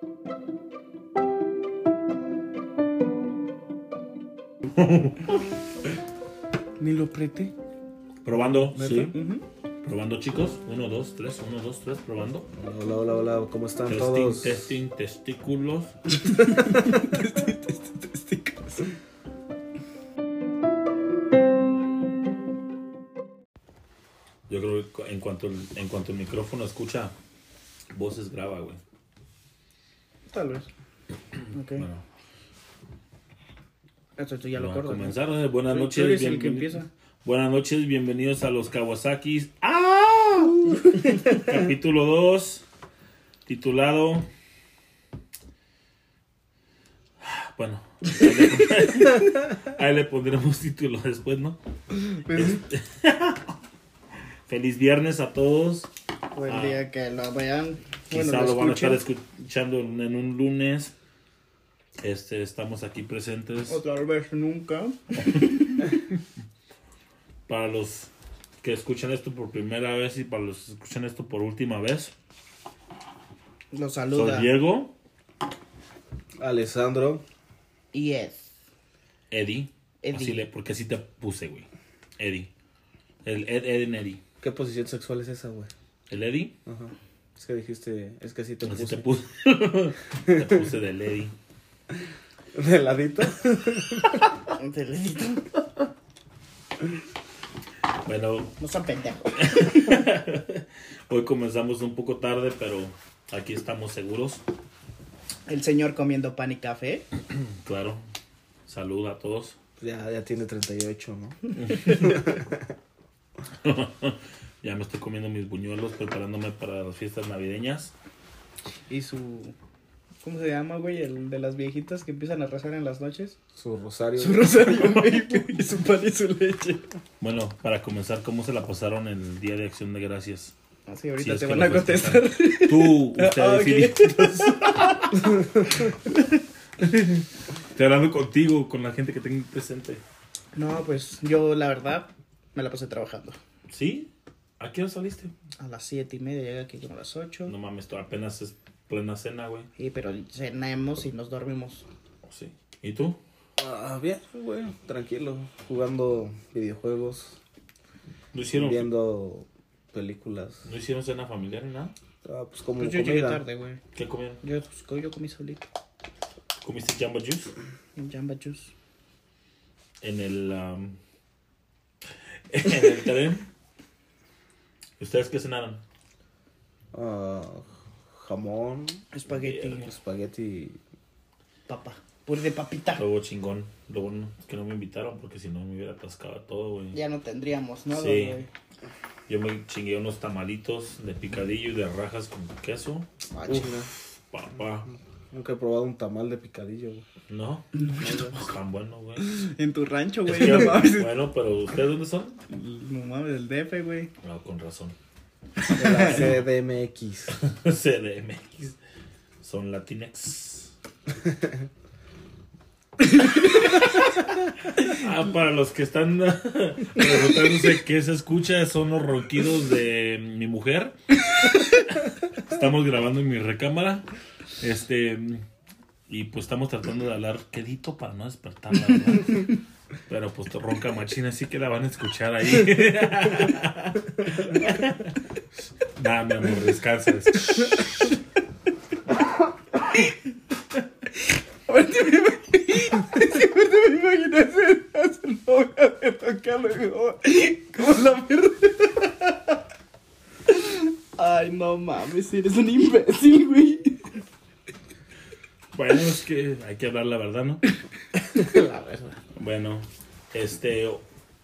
Ni lo prete. Probando, sí. Ujú. Probando, chicos. Uno, dos, tres, uno, dos, tres, probando. Hola, hola, hola, ¿cómo están Testing, todos? testing, testículos. Yo creo que en cuanto, el- en cuanto el micrófono escucha voces, graba, güey. Tal vez. Ok. Bueno, Esto, esto ya lo vamos a corto. ¿no? comenzar. eh. Buenas noches. tú eres el que bienveni- empieza. Buenas noches, bienvenidos a los Kawasakis. ¡Ah! Capítulo 2, titulado. Bueno, ahí le, ahí le pondremos título después, ¿no? Este, Feliz viernes a todos. Buen Ah. día que lo vean. Quizá Bueno, lo van a estar escuchando en, en un lunes. Este, estamos aquí presentes. Otra vez nunca. Para los que escuchan esto por primera vez y para los que escuchan esto por última vez. Lo Soy saluda. Diego, Alessandro. Yes. Eddie. Eddie. Así le, porque así te puse, güey. Eddie. El Ed, Ed en Eddie. ¿Qué posición sexual es esa, güey? El Eddie. Ajá. Es que dijiste, es que así te Así puse. te puse. te puse del Eddie. ¿De ladito? Un teledito. Bueno, No sean pendejos. hoy comenzamos un poco tarde, pero aquí estamos seguros. El señor comiendo pan y café. Claro. Salud a todos. Ya, ya tiene 38, ¿no? Ya me estoy comiendo mis buñuelos preparándome para las fiestas navideñas. Y su. ¿Cómo se llama, güey? El de las viejitas que empiezan a rezar en las noches. Su rosario. Su rosario, güey. Y su pan y su leche. Bueno, para comenzar, ¿cómo se la pasaron el Día de Acción de Gracias? Así ahorita Sí, es te van a contestar. Tú, usted, Ah. Estoy hablando contigo, con la gente que tengo presente. No, pues yo la verdad me la pasé trabajando. ¿Sí? ¿A qué hora saliste? A las siete y media llegué aquí como a las ocho. No mames, tú apenas es plena cena, güey. Sí, pero cenamos y nos dormimos. Sí. ¿Y tú? Ah, bien, güey, tranquilo. Jugando videojuegos, ¿No hicieron, viendo películas. ¿no hicieron cena familiar ni nada? Ah, pues como Pues yo llegué comida. tarde, güey. ¿Qué comieron? Yo, pues, yo comí solito. ¿Comiste Jamba Juice? Jamba Juice. En el... am, en el tren. ¿Ustedes qué cenaron? Ah, jamón, Espagueti. espagueti. Papa. Puré de papita. Luego chingón. Lo bueno es que no me invitaron porque si no me hubiera atascado todo, güey. Ya no tendríamos nada, Sí. güey. Yo me chingué unos tamalitos de picadillo y de rajas con queso. Ah, Uf. Papá. Nunca he probado un tamal de picadillo, güey. No, no es tan bueno, güey. En tu rancho, güey. que- No mames. bueno, pero ¿ustedes dónde son? No mames, el DF, güey. No, con razón. De la CDMX. CDMX. Son Latinex. ah, para los que están preguntándose qué se escucha, son los ronquidos de mi mujer. Estamos grabando en mi recámara. Este. Y pues estamos tratando de hablar quedito para no despertarla, ¿verdad? Pero pues ronca machina, así que la van a escuchar ahí. Nada, mi amor, descansa. Ahorita me imagino, me imagino hacer, hacer novia de tocarlo como, como la mierda. Ay, no mames, eres un imbécil, güey. Bueno, es que hay que hablar la verdad, ¿no? la verdad. Bueno, este,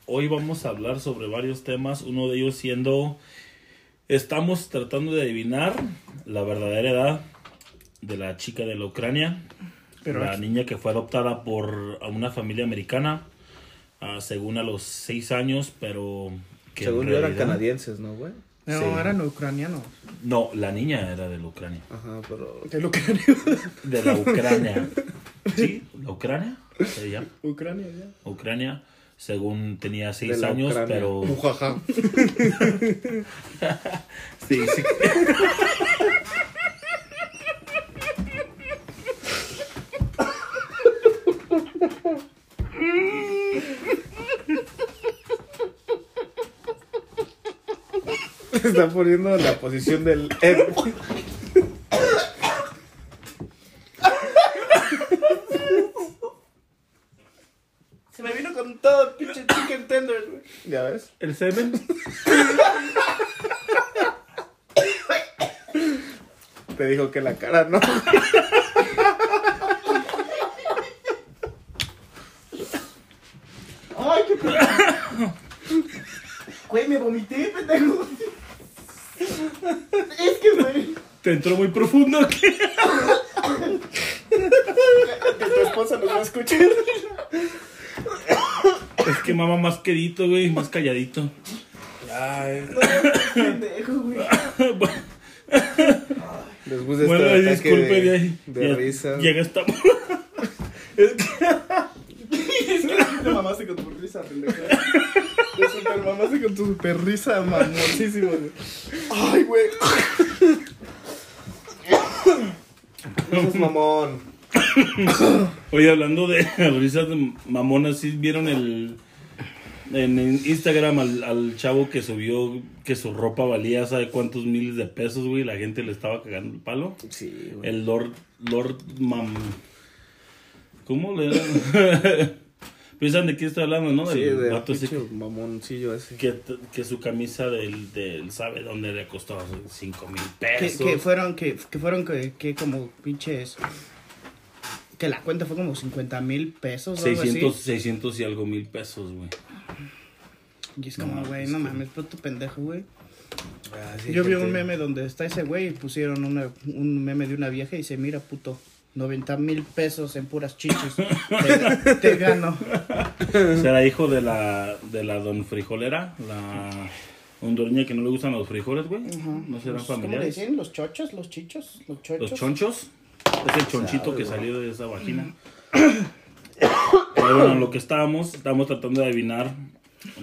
hoy vamos a hablar sobre varios temas, uno de ellos siendo, estamos tratando de adivinar la verdadera edad de la chica de la Ucrania, Pero la aquí- niña que fue adoptada por a una familia americana, ah, según a los seis años, pero que Según yo eran canadienses, ¿no, güey? No, Sí. eran ucranianos. No, la niña era de la Ucrania. Ajá, pero. De ucraniano. De la Ucrania. ¿Sí? ¿La Ucrania? Se llama. Ucrania, ya. Ucrania, según tenía De seis la años, Ucrania. pero... Ujaja. Sí, sí. Se está poniendo en la posición del M. Se me vino con todo el pinche chicken tender, güey. ¿Ya ves? El semen. Te dijo que la cara no. Ay, qué pedo. Güey, me vomité, pendejo. Es que, güey. Te entró muy profundo. ¿qué? Que tu esposa nos va a escuchar. Es que mama más quedito, güey, más calladito. Ay, Pendejo, güey. después de Bueno, este ataque disculpe, de, ya, de ya- risa. Llega esta. Es que te mamaste con tu risa, pendejo. Te super mamaste con tu super risa, mamosísimo, güey. Ay, güey. Mamón. Oye, hablando de risas de mamonas, ¿sí vieron el en Instagram al, al chavo que subió que su ropa valía sabe cuántos miles de pesos, güey? La gente le estaba cagando el palo. Sí, güey. El Lord Lord Mam ¿Cómo le Piensan de quién estoy hablando, ¿no? Sí, Del de vato ese pinche mamoncillo ese. que, que su camisa del, del sabe dónde le costó 5 mil pesos. que fueron, que, que fueron, que, que como pinches. Que la cuenta fue como 50 mil pesos o algo 600, así. 600 y algo mil pesos, güey. Y es como, güey, no mames, puto pendejo, güey. Ah, sí, Yo vi un meme donde está ese güey y pusieron una, un meme de una vieja y dice, mira, puto, 90 mil pesos en puras chichis. Te, te gano. Será hijo de la, de la don frijolera, la hondureña que no le gustan los frijoles, güey. No serán Los- ¿Cómo le familiares. dicen? ¿Los chochos? ¿Los chichos? ¿Los chochos? Los chonchos. Es el chonchito que salió de esa vagina. Pero bueno, lo que estábamos, estábamos tratando de adivinar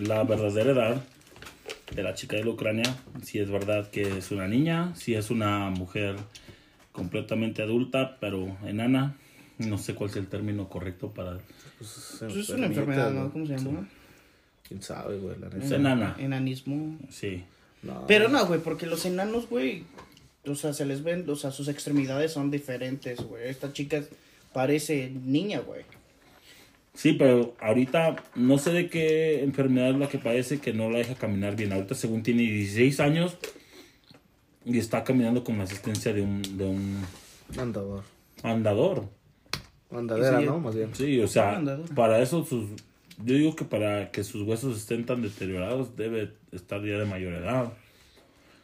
la verdadera edad de la chica de la Ucrania. Si es verdad que es una niña, si es una mujer completamente adulta, pero enana. No sé cuál es el término correcto para... Pues, Pues es una enfermedad, ¿no? ¿Cómo se llama? ¿Quién sabe, güey? La Es enana. Enanismo. Sí. No. Pero no, güey, porque los enanos, güey, o sea, se les ven, o sea, sus extremidades son diferentes, güey. Esta chica parece niña, güey. Sí, pero ahorita no sé de qué enfermedad es la que padece que no la deja caminar bien. Ahorita según tiene 16 años y está caminando con la asistencia de un, de un Andador. andador. Andadera, Sí, ¿no? Más bien. Sí, o sea, para eso sus... Yo digo que para que sus huesos estén tan deteriorados debe estar ya de mayor edad.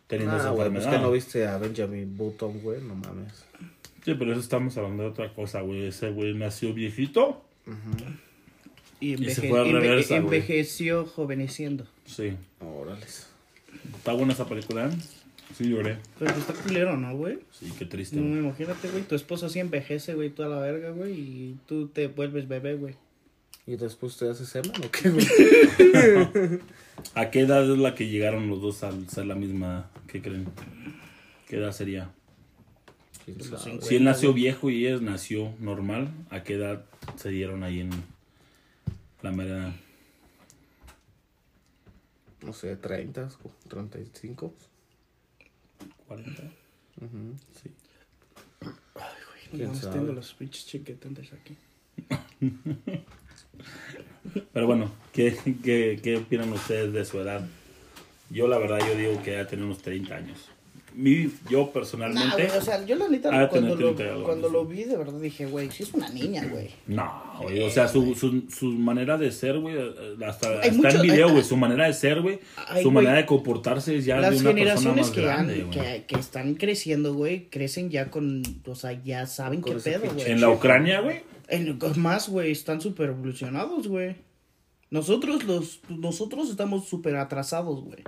Teniendo esa Ah, güey, pues enfermedad. que no viste a Benjamin Button, güey, no mames. Sí, pero eso estamos hablando de otra cosa, güey. Ese güey nació viejito. Y, Y se enveje- fue a enve- reversa, envejeció joveneciendo. Sí. Órales. ¿Está buena esa película? eh? Sí, lloré. Pero está culero, ¿no, güey? Sí, qué triste. No, güey. imagínate, güey, tu esposo así envejece, güey, toda la verga, güey, y tú te vuelves bebé, güey. ¿Y después te haces semen o qué, güey? ¿A qué edad es la que llegaron los dos al ser la misma? ¿Qué creen? ¿Qué edad sería? Si él nació viejo y ella nació normal, ¿a qué edad se dieron ahí en la mera? No sé, 30, 35. 40? Ujú. Sí. ¿Quién No, sabe? tengo los pinches chiquetantes aquí. Pero bueno, ¿qué, qué, ¿qué opinan ustedes de su edad? Yo la verdad yo digo que ya tiene unos 30 años. Mi, yo Nah, personalmente... o sea, yo la neta, Ah, cuando, tener lo, 30 algo, cuando lo vi, de verdad dije, güey, sí es una niña, güey. No, güey, o sea, su, su, su manera de ser, güey, eh, hasta, mucho- en video, güey, su manera de ser, güey, su manera de comportarse es ya de Las una persona generaciones más que, grande, han, que, que están creciendo, güey, crecen ya con, o sea, ya saben Con qué pedo, güey. En la Ucrania, güey, En- más, güey, están súper evolucionados, güey. Nosotros, los, nosotros estamos súper atrasados, güey.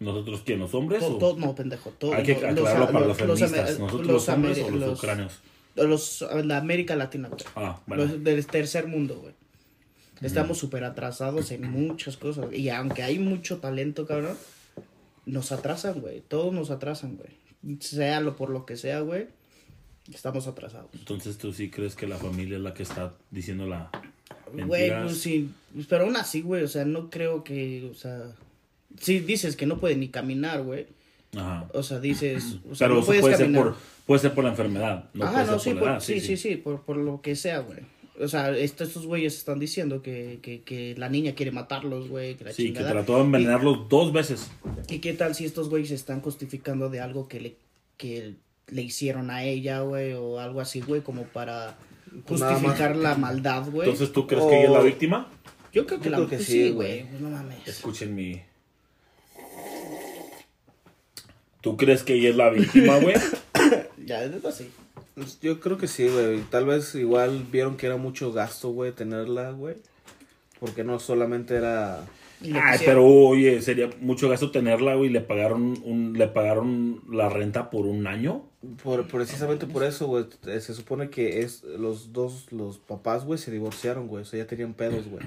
Nosotros, ¿quién, los hombres? To- o- to- no, pendejo. todo Hay que los- aclararlo para los los- feministas. los- ¿Nosotros los los hombres o los, ucranios? Los, la América Latina, güey. Ah, bueno. Los del tercer mundo, güey. Estamos súper atrasados en muchas cosas. Y aunque hay mucho talento, cabrón, nos atrasan, güey. Todos nos atrasan, güey. Sea lo por lo que sea, güey. Estamos atrasados. Entonces, ¿tú sí crees que la familia es la que está diciendo la Güey, pues sí. Pero aún así, güey, o sea, no creo que, o sea... Si dices que no puede ni caminar, güey. Ajá. O sea, dices, o sea, Pero no eso puedes puede ser, por, puede ser por la enfermedad. No Ajá, puede no, ser sí, por la edad. sí, sí, sí, por, por lo que sea, güey. O sea, esto- estos güeyes están diciendo que, que, que la niña quiere matarlos, güey, que la Sí, que trató de envenenarlos dos veces. ¿Y, qué tal si estos güeyes están justificando de algo que le, que le hicieron a ella, güey, o algo así, güey, como para Pues justificar la maldad, güey? Entonces, ¿tú crees que ella es la víctima? Yo creo que Yo la creo que sí, sí, güey. güey, pues no mames. Escuchen mi... ¿Tú crees que ella es la víctima, güey? Ya, es así. Pues Yo creo que sí, güey. Tal vez igual vieron que era mucho gasto, güey, tenerla, güey. Porque no solamente era... Pusieron- pero oye, sería mucho gasto tenerla, güey. Le pagaron un, le pagaron la renta por un año. Por, precisamente por eso, güey. eh, Se supone que es los dos, los papás, güey, se divorciaron, güey. O sea, ya tenían pedos, güey.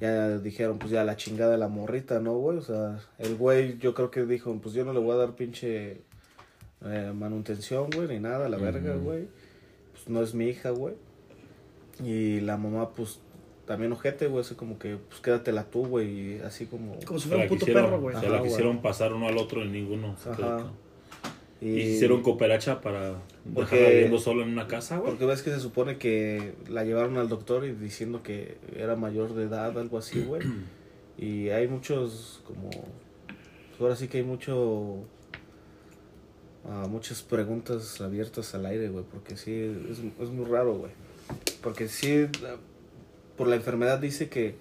Ya dijeron, pues ya la chingada de la morrita, ¿no, güey? O sea, el güey yo creo que dijo, pues yo no le voy a dar pinche eh, manutención, güey, ni nada, la verga, güey. Pues no es mi hija, güey. Y la mamá, pues, también ojete, güey, así como que, pues quédatela tú, güey, y así como... Como si fuera un puto quisieron, perro, güey. se la güey. quisieron pasar uno al otro y ninguno. Ajá. Y hicieron cooperacha para Porque- dejarla viviendo sola en una casa, güey. Porque ves que se supone que la llevaron al doctor y diciendo que era mayor de edad, algo así, güey. Y hay muchos, como. Ahora sí que hay mucho. ah, muchas preguntas abiertas al aire, güey. Porque sí, es, es muy raro, güey. Porque sí, por la enfermedad dice que.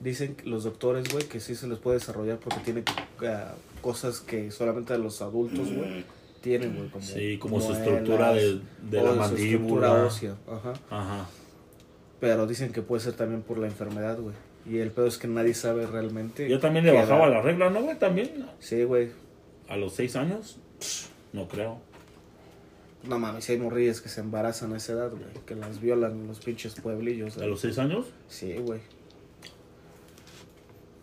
Dicen los doctores, güey, que sí se les puede desarrollar porque tiene ah, cosas que solamente los adultos, güey, tienen, güey. Como, Sí, como su estructura de, de la su estructura mandíbula. ósea, ajá. Ajá. Pero dicen que puede ser también por la enfermedad, güey. Y el pedo es que nadie sabe realmente. Yo también le bajaba la regla, ¿no, güey? También. Sí, güey. A los seis años. No creo. No mames, si hay morrillas que se embarazan a esa edad, güey. Que las violan en los pinches pueblillos. A los seis años. Sí, güey.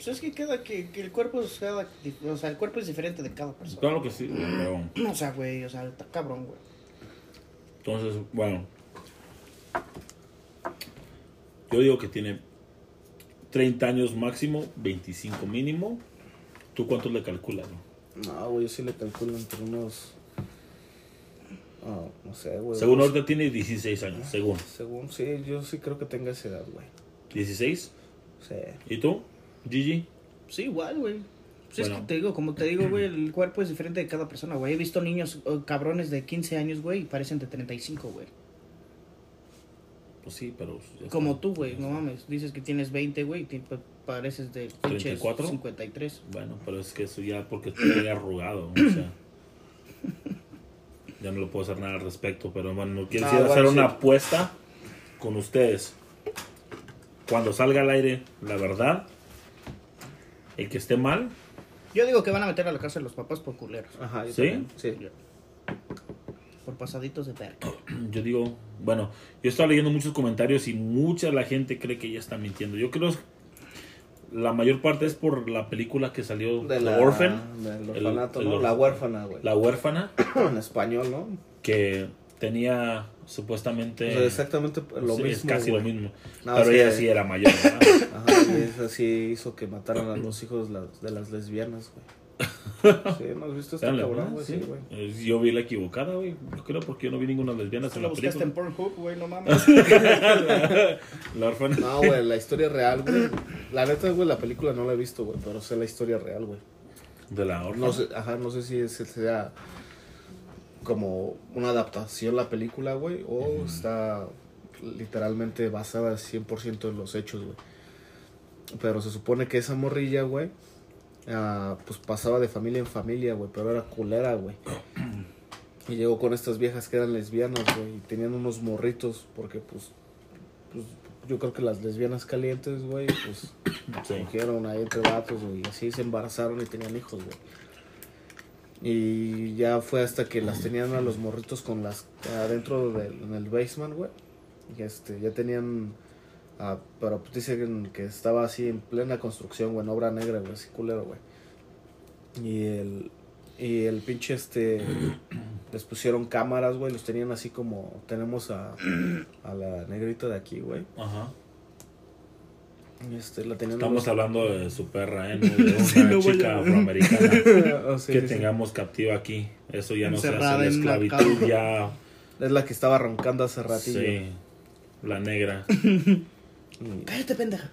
Pues es que queda que, que el cuerpo es cada, o sea, el cuerpo es diferente de cada persona. Claro que sí, pero. O sea, güey, o sea, está cabrón, güey. Entonces, bueno. Yo digo que tiene 30 años máximo, 25 mínimo. ¿Tú cuántos le calculas? no? No, güey, yo sí le calculo entre unos. ah, no sé, güey. Según ahorita tiene 16 años, según. Según, sí, yo sí creo que tenga esa edad, güey. ¿16? Sí. ¿Y tú? Gigi. Sí, igual, güey. Pues es que te digo, como te digo, güey, el cuerpo es diferente de cada persona, güey. He visto niños eh, cabrones de 15 años, güey, y parecen de 35, güey. Pues sí, pero. Como está. tú, güey, no mames. Dices que tienes 20, güey, y pareces de pinches 34. 53. Bueno, pero es que eso ya porque estoy arrugado, o sea. Ya no le puedo hacer nada al respecto, pero bueno, quiero Ah, decir, hacer una apuesta con ustedes. Cuando salga al aire la verdad, el que esté mal, Yo digo que van a meter a la cárcel los papás por culeros. Ajá, yo ¿Sí? también, Sí. Por pasaditos de verga. yo digo, bueno, yo estaba leyendo muchos comentarios y mucha la gente cree que ella está mintiendo. Yo creo que la mayor parte es por la película que salió De The la, Orphan, Del El- orfanato, el ¿no? La huérfana, güey. la huérfana, En español, ¿no? que tenía supuestamente... O sea, exactamente lo Sí, mismo. es casi güey. lo mismo. No, pero ella sí era mayor, ¿verdad? Ajá, y eso sí hizo que mataran a los hijos de las, de las lesbianas, güey. Sí, ¿no has visto esta cabrón, güey? sí. Sí, güey. Yo vi la equivocada, güey. Yo creo porque yo no vi ninguna lesbiana en la buscaste película. en Pornhub, güey, no mames. La orfana. No, güey, la historia real, güey. La neta, güey, la película no la he visto, güey, pero sé la historia real, güey. De la orfana. No sé, ajá, no sé si es- sea como una adaptación la película, güey, o está literalmente basada 100% en los hechos, güey. Pero se supone que esa morrilla, güey, ah, pues pasaba de familia en familia, güey, pero era culera, güey. Y llegó con estas viejas que eran lesbianas, güey, y tenían unos morritos, porque pues, pues yo creo que las lesbianas calientes, güey, pues Sí. cogieron ahí entre vatos, güey, y así se embarazaron y tenían hijos, güey. Y ya fue hasta que las tenían a los morritos con las adentro del en el basement, güey. Y este, ya tenían ah, pero pues dicen que estaba así en plena construcción, güey, en obra negra, güey, así culero, güey. Y el y el pinche este les pusieron cámaras, güey, los tenían así como tenemos a, a la negrita de aquí, güey. Ajá. Este, la Estamos hablando de su perra, ¿eh? No de una Sí, no voy chica a- afroamericana Oh, sí, que sí, sí. tengamos captiva aquí. Eso ya no se hace la esclavitud, ya. Es la que estaba roncando hace ratillo. Sí, la negra. Cállate, pendeja.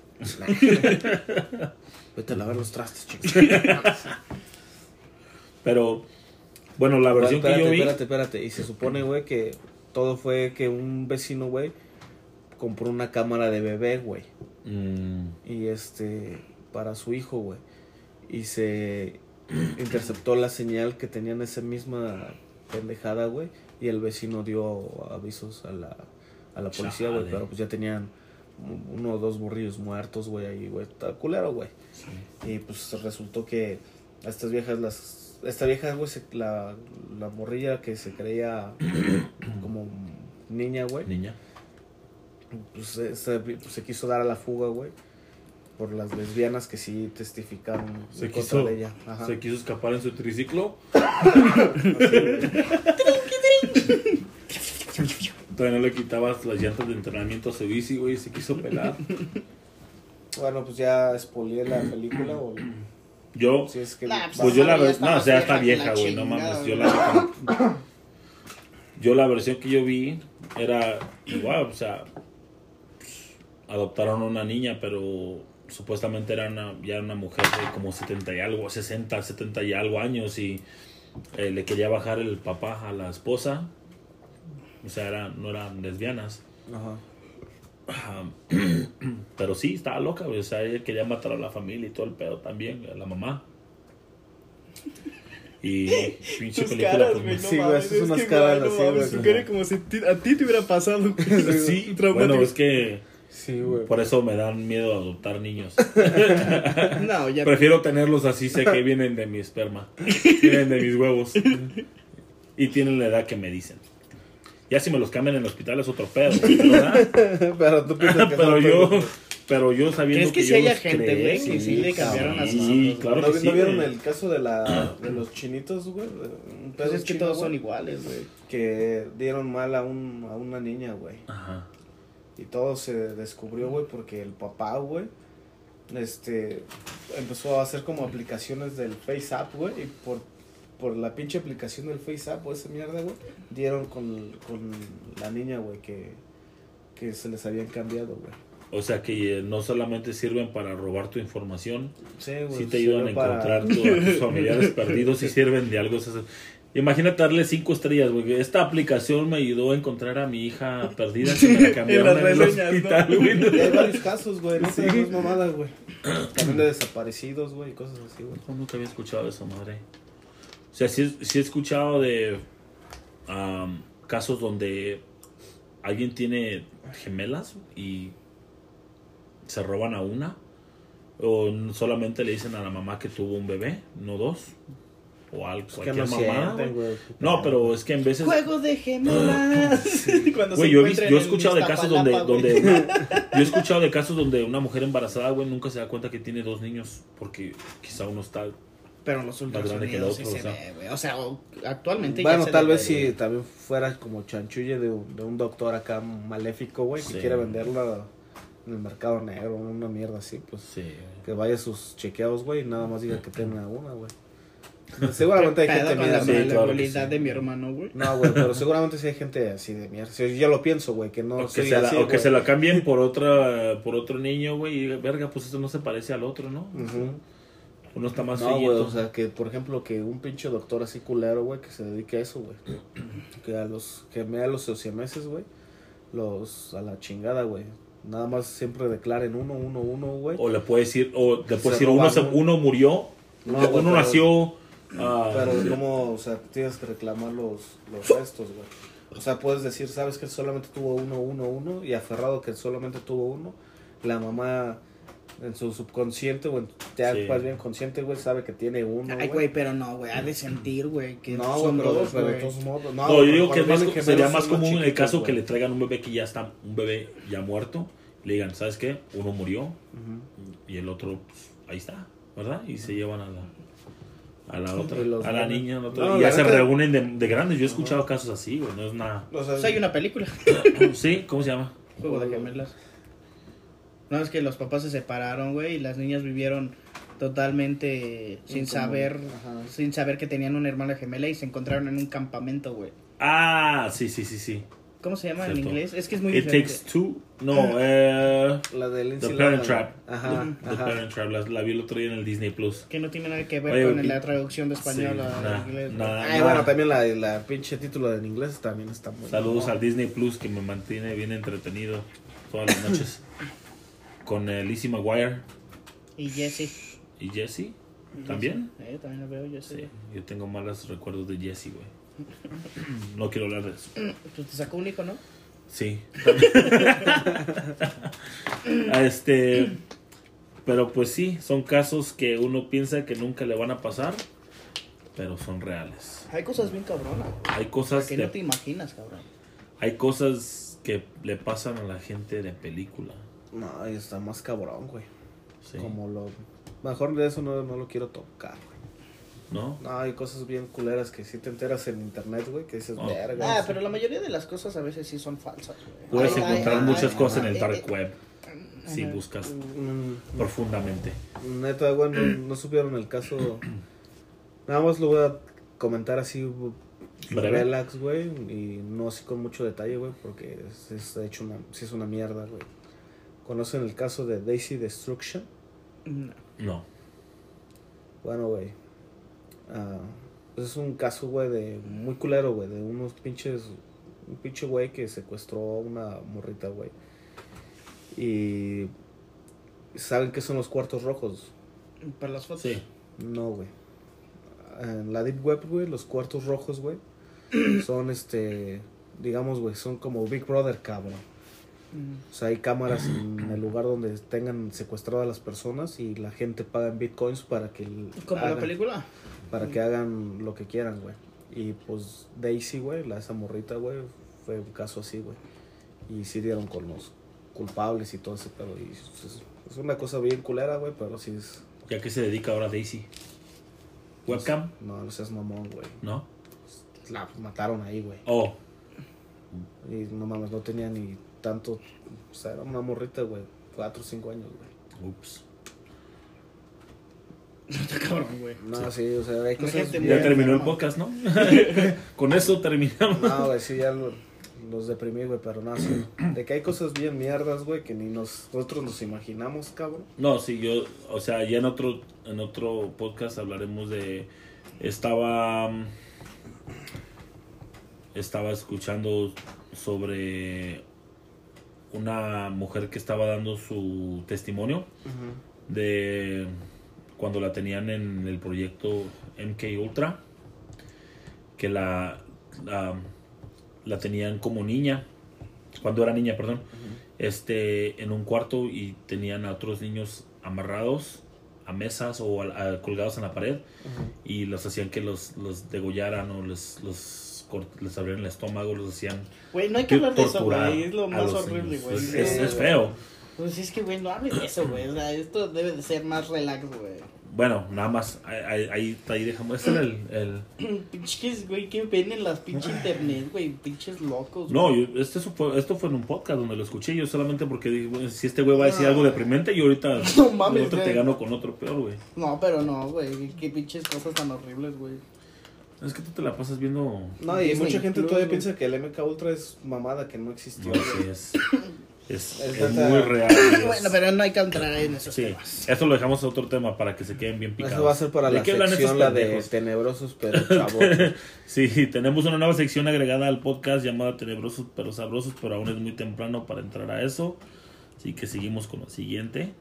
Vete a lavar los trastes, chicos. Pero, bueno, la versión espérate, que yo vi. espérate, espérate. Y se supone, güey, que todo fue que un vecino, güey, compró una cámara de bebé, güey. Mm, Y este, para su hijo, güey. Y se interceptó la señal que tenían esa misma pendejada, güey. Y el vecino dio avisos a la, a la policía, güey. Pero pues ya tenían uno o dos burrillos muertos, güey, ahí, güey. Está culero, güey. sí. Y pues resultó que a estas viejas las... Esta vieja, güey, la, la morrilla que se creía como niña, güey. Niña. Pues se, se- pues, se quiso dar a la fuga, güey. Por las lesbianas que sí testificaron Se en quiso, de ella. Ajá. se quiso escapar en su triciclo. Todavía no le quitabas las llantas de entrenamiento a su bici, güey. Se quiso pelar. Bueno, pues ya spoileé la película o Yo, si es que pues, pues yo la está No, o sea, está vieja güey. No mames. Yo la. Yo la versión que yo vi era igual, o sea. Adoptaron a una niña, pero supuestamente era una, ya era una mujer de como 70 y algo, 60, 70 y algo años y eh, le quería bajar el papá a la esposa. O sea, era, no eran lesbianas. Ajá. Ajá. Pero sí, estaba loca. O sea, ella quería matar a la familia y todo el pedo también, a la mamá. Y pinche Tus película caras, como- no Sí, güey, es unas que, caras así, güey, como- si a ti te hubiera pasado. Sí, Traumático. bueno, es que Sí, güey. por eso me dan miedo a adoptar niños. No, ya. Prefiero tenerlos así, sé que vienen de mi esperma, vienen de mis huevos y tienen la edad que me dicen. Ya si me los cambian en el hospital es otro pedo, ¿verdad? Pero tú piensas que pero yo, pero yo sabiendo ¿Crees que que, sí yo haya gente, güey, que sí le cambiaron a sus Sí, claro ¿No, que ¿no sí, vieron el caso de, la, de los chinitos, güey? Un pedo Pues es que chino, todos son iguales, güey. Que dieron mal a, un, a una niña, güey. Ajá. Y todo se descubrió, güey, porque el papá, güey, este, empezó a hacer como aplicaciones del FaceApp, güey, y por, por la pinche aplicación del FaceApp o esa mierda, güey, dieron con, con la niña, güey, que, que se les habían cambiado, güey. O sea que eh, no solamente sirven para robar tu información, Sí, te ayudan a para- encontrar tu- a tus familiares perdidos y sirven de algo. o sea, Imagínate darle cinco estrellas, güey. Esta aplicación me ayudó a encontrar a mi hija perdida que me la cambiaron en, las el reseñas, hospital, ¿no? güey. Y hay varios casos, güey, no Sí. es mamada, güey. También de desaparecidos, güey, cosas así, güey. No, nunca había escuchado eso, madre. O sea, sí, sí he escuchado de am, casos donde alguien tiene gemelas y se roban a una. O solamente le dicen a la mamá que tuvo un bebé, no dos. O algo, cualquier no mamá. sienten, güey. No, pero es que en veces... Juego de gemelas. Cuando Güey, se yo, he yo he escuchado de casos donde, donde yo he escuchado de casos donde una mujer embarazada, güey, nunca se da cuenta que tiene dos niños porque quizá uno está Pero en los ultrasonidos sí se o sea. ve, güey. O sea, o- actualmente ya Bueno, se tal ve, vez si también fuera como chanchulle de un, de un doctor acá maléfico, güey, que Sí. quiere venderla en el mercado negro, una mierda así, pues Sí. que vaya a sus chequeos, güey, y nada más diga que tenga una, güey. Seguramente hay Pedo gente con mierda. la Sí, claro que maleabilidad sí. de mi hermano, güey. No, güey, pero seguramente sí hay gente así de mierda. Sí, yo lo pienso, güey, que no O que, soy se la, así, o que güey. se la cambien por otra por otro niño, güey, y verga, pues eso no se parece al otro, ¿no? Ujú. Uno está más No, güey, o sea, que por ejemplo, que un pinche doctor así culero, güey, que se dedique a eso, güey. Que a los, que me a los meses, güey, los, a la chingada, güey. Nada más siempre declaren uno, uno, uno, güey. O le puede decir, o le puede Se decir, uno, uno murió, No, uno pero- nació... ah, Pero como, o sea, tienes que reclamar los, los restos, güey. O sea, puedes decir, sabes que solamente tuvo uno, uno, uno, y aferrado que solamente tuvo uno, la mamá en su subconsciente, o en ya Sí. más bien consciente, güey, sabe que tiene uno, Ay, güey, pero no, güey. Ha de sentir, güey, que No, güey, son pero, dos, pero de güey. todos modos. No, yo digo que más, sería más común en el caso que güey. le traigan un bebé que ya está, un bebé ya muerto, le digan, ¿sabes qué? Uno murió y el otro, pues, ahí está, ¿verdad? Y se llevan a la, a la otra, los a la niña, a la otra, No, y ya se reúnen de, de grandes. Yo he escuchado casos así, güey, no es nada. O sea, sea, hay una película. Sí, ¿cómo se llama? Juego de gemelas. No, es que los papás se separaron, güey, y las niñas vivieron totalmente sin saber, Ajá. sin saber que tenían una hermana gemela y se encontraron en un campamento, güey. Ah, sí, sí, sí, sí. ¿Cómo se llama en Cierto. inglés? Es que es muy It diferente. Takes Two. No, eh, La de Lindsay The Parent. Trap. Ajá, The ajá. Parent Trap. La, la vi el otro día en el Disney Plus. Que no tiene nada que ver Oye, con y- la traducción de español Sí, a nada, inglés. nada. Ay, bueno, también la, la pinche título en inglés también está muy Saludos no. al Disney Plus que me mantiene bien entretenido todas las noches. Con eh, Lizzie McGuire Y Jesse. y Jesse. ¿También? Eh, también lo veo, sé. Sí, yo tengo malos recuerdos de Jesse, güey. No quiero hablar de eso. Pues te sacó un hijo, ¿no? Sí. A este, pero pues sí, son casos que uno piensa que nunca le van a pasar, pero son reales. Hay cosas bien cabronas, Hay cosas que de- no te imaginas, cabrón. hay cosas que le pasan a la gente de película. No, está más cabrón, güey. Sí. Como lo... Mejor de eso no, no lo quiero tocar. ¿No? No, hay cosas bien culeras que si te enteras en internet, güey, que dices, Oh. verga. Ah, pero la mayoría de las cosas a veces sí son falsas, güey. Puedes Ay, encontrar ay, muchas ay, cosas en el dark web si buscas Mm, profundamente. Neta, güey, no, no supieron el caso. Nada más lo voy a comentar así, Breve. relax, güey, y no así con mucho detalle, güey, porque es, es hecho una, sí es una mierda, güey. ¿Conocen el caso de Daisy Destruction? No. No. Bueno, güey. Ah, pues es un caso, güey, de muy culero, güey, de unos pinches. Un pinche güey que secuestró a una morrita, güey. Y. ¿Saben qué son los cuartos rojos? Para las fotos. Sí. No, güey. En la Deep Web, güey, los cuartos rojos, güey, son este. Digamos, güey, son como Big Brother, cabrón. O sea, hay cámaras en el lugar donde tengan secuestradas a las personas y la gente paga en bitcoins para que el- Como la película. Para que hagan lo que quieran, güey. Y pues Daisy, güey, la esa morrita, güey, fue un caso así, güey. Y sí dieron con los culpables y todo ese pedo. Y es, es una cosa bien culera, güey, pero sí es. ¿Ya que se dedica ahora Daisy? ¿Webcam? No, no seas mamón, güey. ¿No? La mataron ahí, güey. Oh, Y no mames, no tenía ni tanto. O sea, era una morrita, güey. Cuatro o cinco años, güey. ups. Está cabrón, güey. No, sí, o sea, hay cosas. Bien- Ya terminó el no. podcast, ¿no? Con eso terminamos. No, güey, sí, ya lo- los deprimí, güey, pero no, sí. De que hay cosas bien mierdas, güey, que ni nos, nosotros nos imaginamos, cabrón. No, sí, yo, o sea, ya en otro, en otro podcast hablaremos de, estaba, estaba escuchando sobre una mujer que estaba dando su testimonio de cuando la tenían en el proyecto MK Ultra, que la, la, la tenían como niña, cuando era niña, perdón, este, en un cuarto y tenían a otros niños amarrados a mesas o a- a- colgados en la pared y los hacían que los, los degollaran o les, los les abrieran el estómago, los hacían Güey, no hay que hablar de eso, güey. Es lo más horrible, güey. Es, es- es feo. Pues es que, güey, no hables de eso, güey. O sea, esto debe de ser más relax, güey. Bueno, nada más, ahí, ahí, ahí, dejamos. Este era el, el- Pinches, güey, que ven en las pinches internet, güey. Pinches locos. No, güey. yo, este fue, esto fue en un podcast donde lo escuché yo solamente porque dije, bueno, si este güey va a decir algo deprimente, yo ahorita No mames, otro te gano con otro peor, güey. No, pero no, güey. Qué pinches cosas tan horribles, güey. Es que tú te la pasas viendo... No, y mucha gente todavía güey. piensa que el MK Ultra es mamada que no existió. No, güey. sí, es, es, Es muy real. es- Bueno, pero no hay que entrar en esos Sí, temas. esto lo dejamos a otro tema para que se queden bien picados. Eso va a ser para ¿De la sección, la de tenebrosos pero chavos. Sí, tenemos una nueva sección agregada al podcast llamada Tenebrosos pero Sabrosos, pero aún es muy temprano para entrar a eso. Así que seguimos con lo siguiente.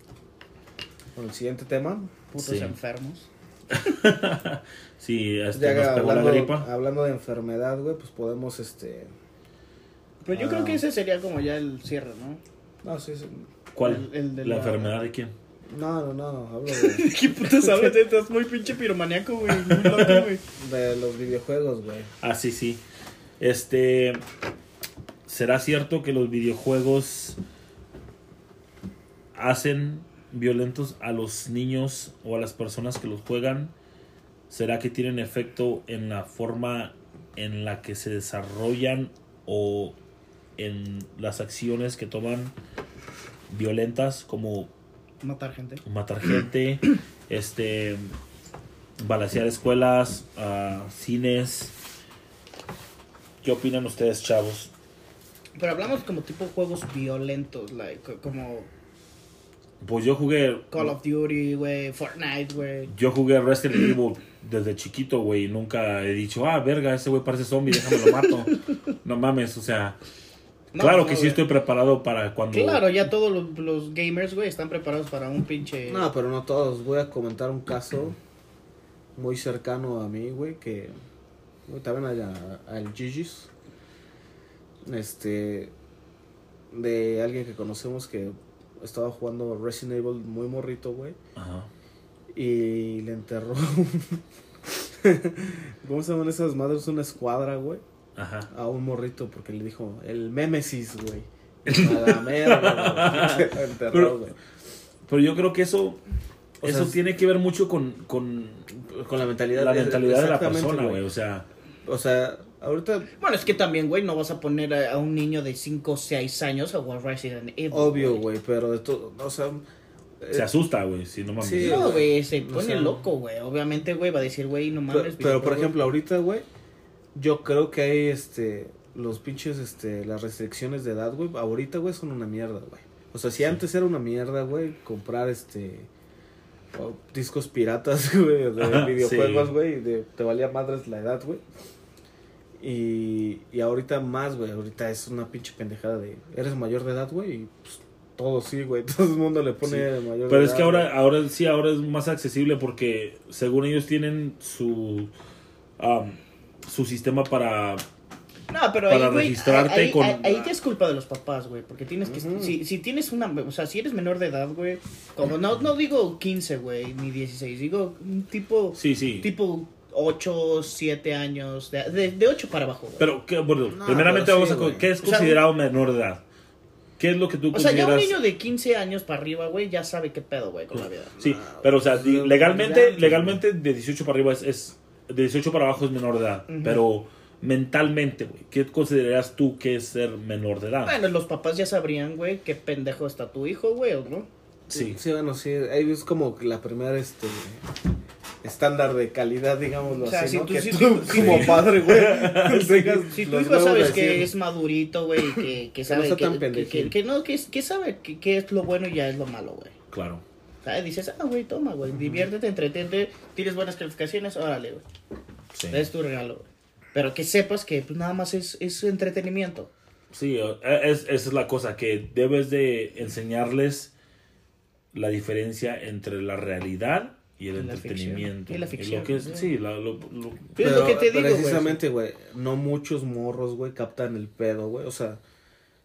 Con el siguiente tema. Putos Sí. enfermos. Sí, este, Ya nos pegó la hablando, gripa. hablando de enfermedad, güey, pues podemos, este... Pero yo Ah. creo que ese sería como ya el cierre, ¿no? No, sí, sí. ¿Cuál? el- el de ¿La la- enfermedad de quién? No, no, no, hablo de, ¿Qué putas hablas? Estás muy pinche piromaniaco, güey. Muy loco, güey. de los videojuegos, güey. Ah, sí, sí. Este. ¿Será cierto que los videojuegos hacen violentos a los niños o a las personas que los juegan? ¿Será que tienen efecto en la forma en la que se desarrollan o en las acciones que toman violentas como Matar gente. matar gente, este, balasear escuelas, ah, cines. ¿Qué opinan ustedes, chavos? Pero hablamos como tipo juegos violentos, like, co- como Pues yo jugué, Call of Duty, güey, Fortnite, güey. yo jugué Resident Evil desde chiquito, güey, nunca he dicho, ah, verga, ese güey parece zombie, déjame lo mato. no mames, o sea, No, claro no, que sí güey. estoy preparado para cuando... Claro, ya todos los, los gamers, güey, están preparados para un pinche... No, pero no todos. Voy a comentar un caso muy cercano a mí, güey, que güey, también allá al Gigi's. Este de alguien que conocemos que estaba jugando Resident Evil muy morrito, güey, Ajá. y le enterró ¿Cómo se llaman esas madres? Una escuadra, güey. Ajá. A un morrito porque le dijo el Mémesis, güey. A la mierda, güey. Enterró, Pero- güey. Pero yo creo que eso, O eso sea, tiene que ver mucho con, con Con la mentalidad, la mentalidad de la persona, güey. O sea, O sea, ahorita, Bueno, es que también, güey, no vas a poner a, a un niño de 5 o 6 años a jugar Resident Evil. obvio, güey, pero de todo, o sea, eh, se asusta, güey, si no mames. Sí, No, güey, se O pone sea, loco, güey. Obviamente, güey, va a decir, güey, no pero, mames. pero, por videojuegos. ejemplo, ahorita, güey, yo creo que hay, este, los pinches, este, las restricciones de edad, güey, ahorita, güey, son una mierda, güey. O sea, si antes era una mierda, güey, comprar, este, discos piratas, güey, de Ajá, videojuegos, sí. güey, de- te valía madres la edad, güey. Y, y ahorita más, güey, ahorita es una pinche pendejada de, eres mayor de edad, güey, y pues, todo sí, güey, todo el mundo le pone mayor de Pero es edad, que ahora, ahora sí, ahora es más accesible porque según ellos tienen su am, su sistema para No, pero para ahí, güey, registrarte ahí, con- ahí- ahí ya es culpa de los papás, güey, porque tienes que... Ujú. si, si tienes una... O sea, si eres menor de edad, güey, como no, no digo 15, güey, ni 16, digo un tipo... sí, sí. Tipo 8, 7 años, de, de, de 8 para abajo, güey. Pero qué bueno, No, primeramente pero vamos sí, a güey. ¿qué es O sea, considerado menor de edad? ¿Qué es lo que tú O sea, ya un consideras? niño de 15 años para arriba, güey, ya sabe qué pedo, güey, con la vida. Sí, Ah, pero o sea, pues, legalmente, legalmente de 18 para arriba es, es de 18 para abajo es menor de edad, pero mentalmente, güey, ¿qué consideras tú que es ser menor de edad? Bueno, los papás ya sabrían, güey, qué pendejo está tu hijo, güey, ¿o ¿no? sí. Sí, bueno, sí, ahí es como la primera, este, estándar de calidad, digámoslo O sea, así, si ¿no? tú- que si- tú, como padre, güey, Si tu hijo sabes que es madurito, güey, que, que sabe está que, tan que, que, que no, que, que sabe que, que es lo bueno y ya es lo malo, güey. Claro. ¿Sabes? Dices, ah, güey, toma, güey, diviértete, entretente, tienes buenas calificaciones, órale, güey. Sí. Es tu regalo, güey. Pero que sepas que pues, nada más es, es entretenimiento. Sí, eh, es, esa es la cosa, que debes de enseñarles la diferencia entre la realidad y el Y la entretenimiento. ficción. Y la ficción, lo que es, sí. sí, la- lo- lo- Es lo que te digo, güey. precisamente, güey, no muchos morros, güey, captan el pedo, güey, o sea,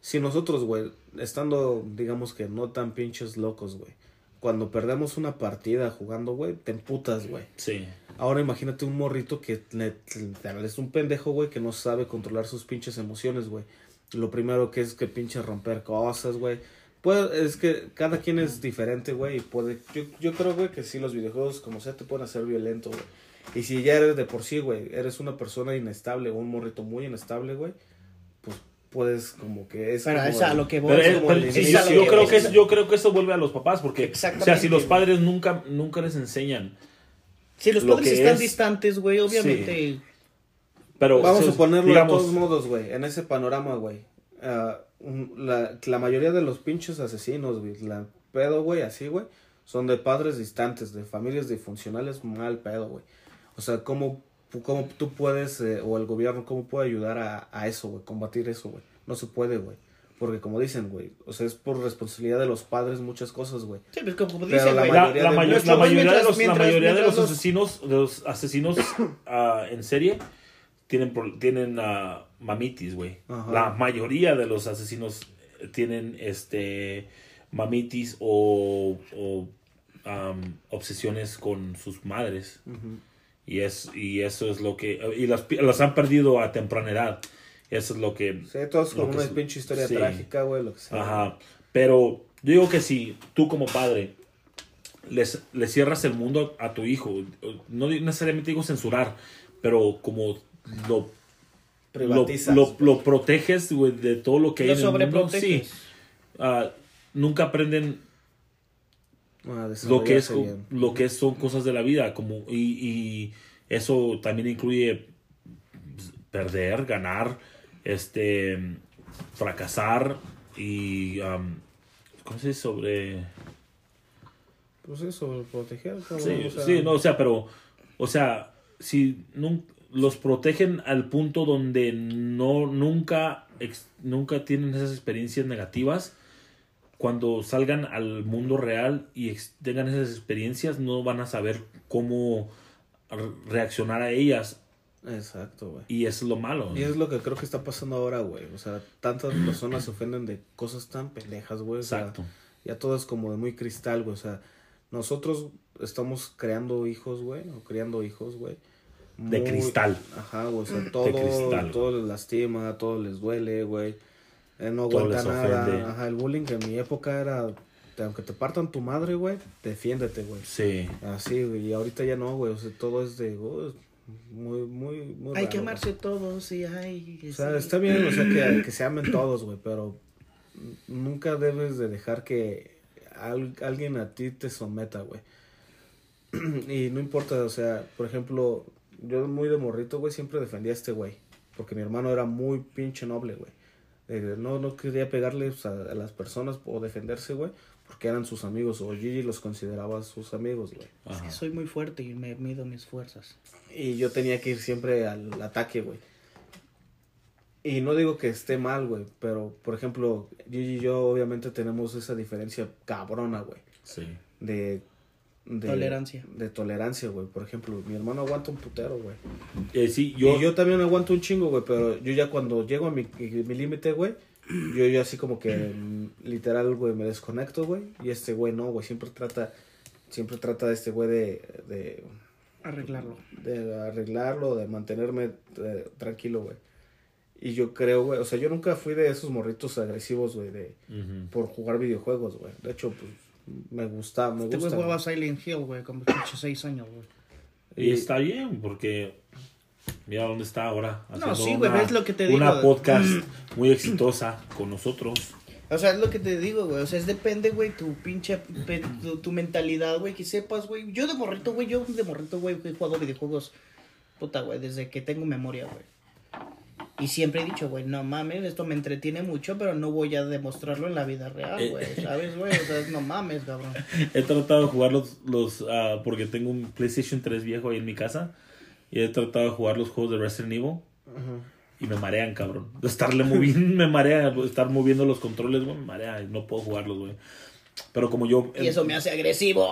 si nosotros, güey, estando, digamos que no tan pinches locos, güey, cuando perdemos una partida jugando, güey, te emputas, güey. sí. Ahora imagínate un morrito que es un pendejo, güey, que no sabe controlar sus pinches emociones, güey. Lo primero que es que pinche romper cosas, güey. Pues es que cada quien es diferente, güey, y puede... Yo, yo creo, güey, que sí, los videojuegos, como sea, te pueden hacer violento, güey. Y si ya eres de por sí, güey, eres una persona inestable o un morrito muy inestable, güey, puedes como que es... Pero como es a lo que voy. Como yo, creo que es- yo creo que eso vuelve a los papás porque o sea si los padres nunca nunca les enseñan Si los lo padres están es- distantes, güey, obviamente... pero Vamos o a ponerlo digamos, de todos modos, güey, en ese panorama, güey. ah, la, la mayoría de los pinches asesinos, güey, la pedo, güey, así, güey, son de padres distantes, de familias disfuncionales, mal pedo, güey. O sea, ¿cómo, cómo tú puedes, eh, o el gobierno, cómo puede ayudar a, a eso, güey, combatir eso, güey? No se puede, güey. Porque como dicen, güey, o sea, es por responsabilidad de los padres muchas cosas, güey. Sí, pues como Pero dicen, la mayoría la mayo- mayoría de mientras- los la mayoría de los los- asesinos de los asesinos ah, en serie tienen pro- tienen ah, mamitis güey la mayoría de los asesinos tienen este mamitis o, o, obsesiones con sus madres Ujú. Y es y eso es lo que y las, las han perdido a temprana edad eso es lo que Sí, todos Lo con que una es- pinche historia sí. trágica, güey, lo que sea. Ajá. Pero yo digo que si tú como padre les, le cierras el mundo a, tu hijo, no necesariamente digo censurar, pero como lo, lo, Privatizas. lo, lo proteges güey, de todo lo que hay en el mundo, sí. Ah, nunca aprenden a lo que es bien. lo que son cosas de la vida como y, y eso también incluye perder ganar este fracasar y um, cómo se dice sobre Pues eso, proteger, cabrón, sí, o sea, sí no o sea pero o sea si nun- los protegen al punto donde no nunca ex- nunca tienen esas experiencias negativas cuando salgan al mundo real y tengan esas experiencias no van a saber cómo re- reaccionar a ellas Exacto, güey. y eso es lo malo Y es lo que creo que está pasando ahora, güey. O sea, tantas personas se ofenden de cosas tan pendejas, güey. O sea, exacto ya todo es como de muy cristal, güey. O sea, nosotros estamos creando hijos, güey. O criando hijos, güey. de cristal Ajá, güey. O sea, todo, cristal, todo les lastima, todo les duele, güey. Eh, no aguanta nada. Ajá, el bullying en mi época era, aunque te partan tu madre, güey, defiéndete, güey. sí Así, güey. Y ahorita ya no, güey. O sea, todo es de, oh, muy, muy, muy Hay raro, que güey. amarse todos y hay... O sea, está bien, o sea, que, que se amen todos, güey, pero nunca debes de dejar que al- alguien a ti te someta, güey. y no importa, o sea, por ejemplo, yo muy de morrito, güey, siempre defendía a este güey, porque mi hermano era muy pinche noble, güey. Eh, no, no quería pegarle a las personas o defenderse, güey, porque eran sus amigos, o Gigi los consideraba sus amigos, güey. Soy muy fuerte y me mido mis fuerzas. Y yo tenía que ir siempre al ataque, güey. Y no digo que esté mal, güey, pero por ejemplo, Gigi y yo obviamente tenemos esa diferencia cabrona, güey, sí de, de Tolerancia. De tolerancia, güey. Por ejemplo, mi hermano aguanta un putero, güey. Eh, sí Yo, y yo también aguanto un chingo, güey, pero yo ya cuando llego a mi, mi límite, güey, yo, yo así como que mm, literal, güey, me desconecto, güey, y este güey no, güey, siempre trata, siempre trata este güey de, de, Arreglarlo. de arreglarlo, de mantenerme eh, tranquilo, güey. Y yo creo, güey, o sea, yo nunca fui de esos morritos agresivos, güey, de por jugar videojuegos, güey. De hecho, pues me gusta, me Este gusta. jugaba Silent Hill, güey, con pinche 6 años, güey. y está bien porque mira dónde está ahora haciendo sí, güey, una- es lo que te una digo. podcast muy exitosa con nosotros O sea, es lo que te digo, güey. O sea, es depende, güey, tu pinche, pe- tu, tu mentalidad, güey, que sepas, güey. Yo de morrito, güey, yo de morrito, güey, he jugado videojuegos, puta, güey, desde que tengo memoria, güey. Y siempre he dicho, güey, no mames, esto me entretiene mucho, pero no voy a demostrarlo en la vida real, Eh. güey. ¿Sabes, güey? O sea, no mames, cabrón. He tratado de jugar los, los ah, porque tengo un PlayStation 3 viejo ahí en mi casa. Y he tratado de jugar los juegos de Resident Evil. Y me marean, cabrón. Estarle moviendo, me marea. Estar moviendo los controles, güey, me marea. No puedo jugarlos, güey. Pero como yo... Y eso me hace agresivo.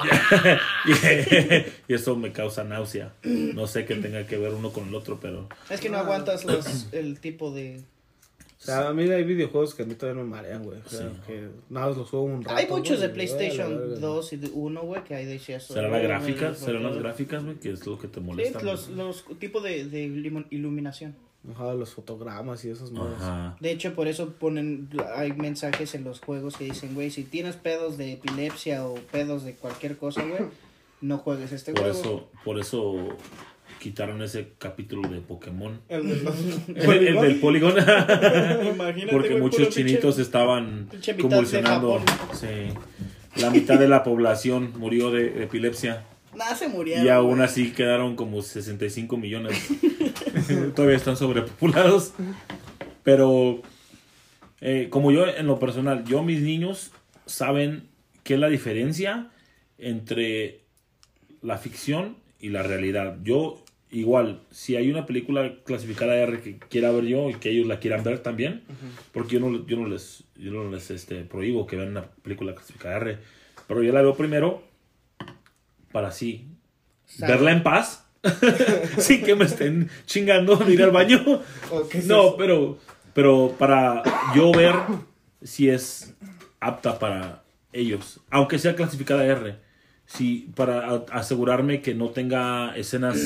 y eso me causa náusea. No sé qué tenga que ver uno con el otro, pero... Es que no aguantas los, el tipo de... O sea, a mí hay videojuegos que a mí todavía me marean, güey. O sea, Sí. que nada más los juego un rato. Hay muchos de güey, PlayStation vale. 2 y de 1, güey, que hay de eso. ¿Serán las güey, gráficas? güey, ¿Serán las güey. gráficas, güey? Que es lo que te Sí, molesta. los, güey? los tipos de, de ilum- iluminación. Ajá, los fotogramas y esas madres. Ajá. De hecho, por eso ponen, hay mensajes en los juegos que dicen, güey, si tienes pedos de epilepsia o pedos de cualquier cosa, güey, no juegues este Por juego. eso, por eso quitaron ese capítulo de Pokémon. El de los- El, el del Polygon. Imagínate, Porque muchos pinche- chinitos estaban pinche convulsionando. Sí. La mitad de la población murió de epilepsia. Nah, se murieron. Y aún güey. así quedaron como 65 millones. Todavía están sobrepopulados. Pero eh, como yo en lo personal, yo mis niños saben qué es la diferencia entre la ficción y la realidad. Yo igual, si hay una película clasificada R que quiera ver yo y que ellos la quieran ver también, porque yo no, yo no les, yo no les este, prohíbo que vean una película clasificada R, pero yo la veo primero para así verla en paz, sin que me estén chingando de ir al baño. ¿O qué es No, eso? pero, pero para yo ver si es apta para ellos, aunque sea clasificada R, si para a- asegurarme que no tenga escenas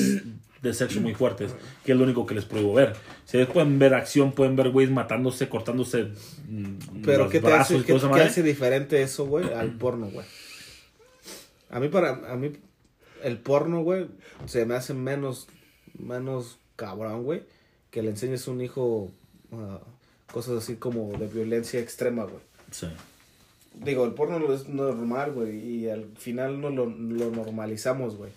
de sexo muy fuertes, que es lo único que les prohíbo ver. Si ellos pueden ver acción, pueden ver güeyes matándose, cortándose mm, Pero los ¿qué te brazos hace, qué, qué hace diferente eso, güey, al porno, güey? A mí para, a mí el porno, güey, se me hace menos, menos cabrón, güey, que le enseñes a un hijo ah, cosas así como de violencia extrema, güey. Sí. digo, el porno no es normal, güey, y al final no lo, lo normalizamos, güey.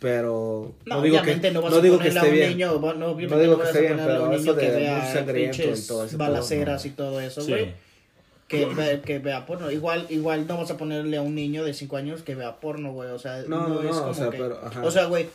Pero No, no, digo obviamente que no vas no a digo que a esté un bien. niño, no, No digo no que esté bien, pero eso de muy sangriento y todo pedo, balaceras no. y todo eso, Sí. Que, ve- que vea porno. Igual, igual no vas a ponerle a un niño de 5 años que vea porno, güey. O sea, No, no, no, es como o sea, que... pero, ajá. O sea, güey,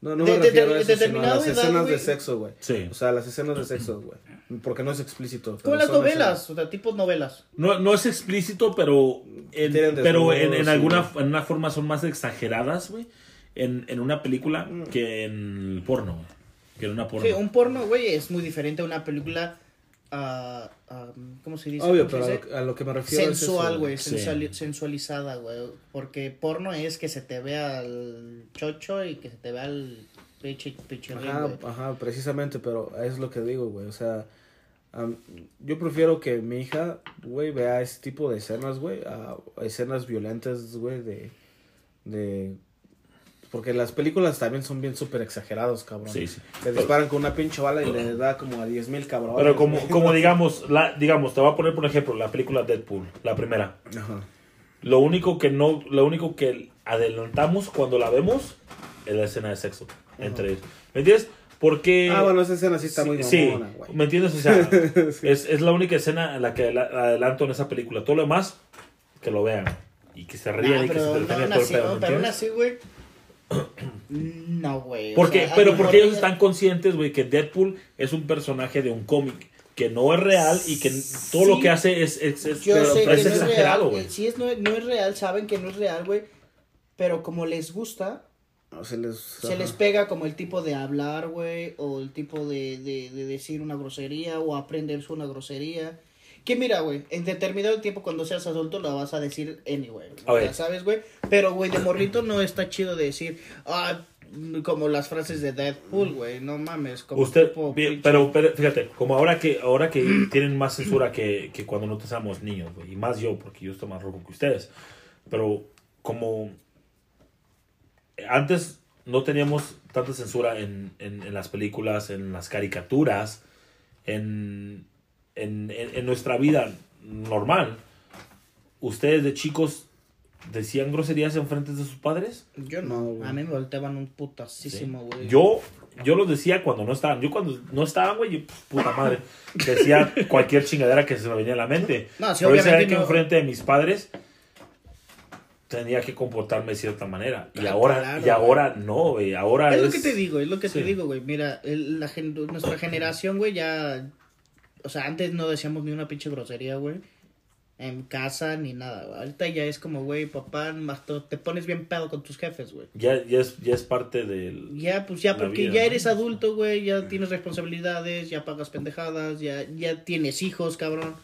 No, no De- me de- refiero de- a eso, sino a determinada las edad, escenas güey. de sexo, güey. Sí. O sea, las escenas de sexo, güey. Porque no es explícito. como las novelas, o sea, tipos novelas. No, no es explícito, pero en, Tienen pero en, desnudos, en sí. alguna en una forma son más exageradas, güey, en, en una película Mm. que en el porno, güey. Que en una porno. Sí, un porno, güey, es muy diferente a una película... ah, ah, ¿Cómo se dice? Obvio, ¿Cómo se pero a lo, a lo que me refiero sensual, es güey, eso, Sí. sensuali- sensualizada, güey. Porque porno es que se te vea el chocho y que se te vea el pinche Ajá, ajá, precisamente, pero es lo que digo, güey. O sea, am, yo prefiero que mi hija, güey, vea ese tipo de escenas, güey, a a escenas violentas, güey, de, de... Porque las películas también son bien súper exagerados, cabrón. Sí, sí. Te disparan con una pinche bala y le da como a 10 mil cabrones. Pero como, como digamos, la, digamos, te voy a poner por ejemplo la película Deadpool, la primera. Ajá. Lo único que no, lo único que adelantamos cuando la vemos es la escena de sexo entre ellos. ¿Me entiendes? Porque Ah, bueno, esa escena sí está muy sí, mamona, güey. ¿me entiendes? O sea, es, es la única escena en la que la- adelanto en esa película. Todo lo demás, que lo vean y que se rían Nah, y que se no, entretengan aún todo el pedo. no, ¿me pero así, güey. No, güey. o Porque, sea, pero porque ellos están conscientes, güey, que Deadpool es un personaje de un cómic que no es real y que todo lo Sí. que hace es, es, es- Yo pero sé que no es es exagerado, güey. Si es, no, no es real, saben que no es real, güey. Pero como les gusta, No, se les, se ajá. les pega como el tipo de hablar, güey. O el tipo de, de, de decir una grosería o aprenderse una grosería. Que mira, güey, en determinado tiempo cuando seas adulto lo vas a decir anyway. A O ver. sea, ¿sabes, güey? Pero, güey, de morrito no está chido de decir, ah, como las frases de Deadpool, güey. No mames, como Usted, tipo bien, pinche- pero, pero fíjate, como ahora que ahora que tienen más censura que, que cuando nosotros éramos niños, güey, y más yo, porque yo estoy más rojo que ustedes, pero como antes no teníamos tanta censura en, en, en las películas, en las caricaturas, en, en, en, en nuestra vida normal, ustedes de chicos decían groserías en frente de sus padres. Yo No, güey. a mí me volteaban un putasísimo, güey. Yo, yo los decía cuando no estaban. Yo cuando no estaban, güey, yo, pues, puta madre, decía cualquier chingadera que se me venía a la mente. No, sí, Pero obviamente que no. enfrente de mis padres tenía que comportarme de cierta manera. Y Ah, ahora, claro, y ahora no, güey. Ahora Es es... lo que te digo, es lo que Sí. te digo, güey. Mira, el- la gen- nuestra generación, güey, ya... O sea, antes no decíamos ni una pinche grosería, güey. En casa ni nada, güey. Ahorita ya es como, güey, papá, más te pones bien pedo con tus jefes, güey. Ya, ya, es, ya es parte del... Ya, pues ya, porque vida, ya ¿no? eres adulto, güey, ya tienes responsabilidades, ya pagas pendejadas, ya, ya tienes hijos, cabrón.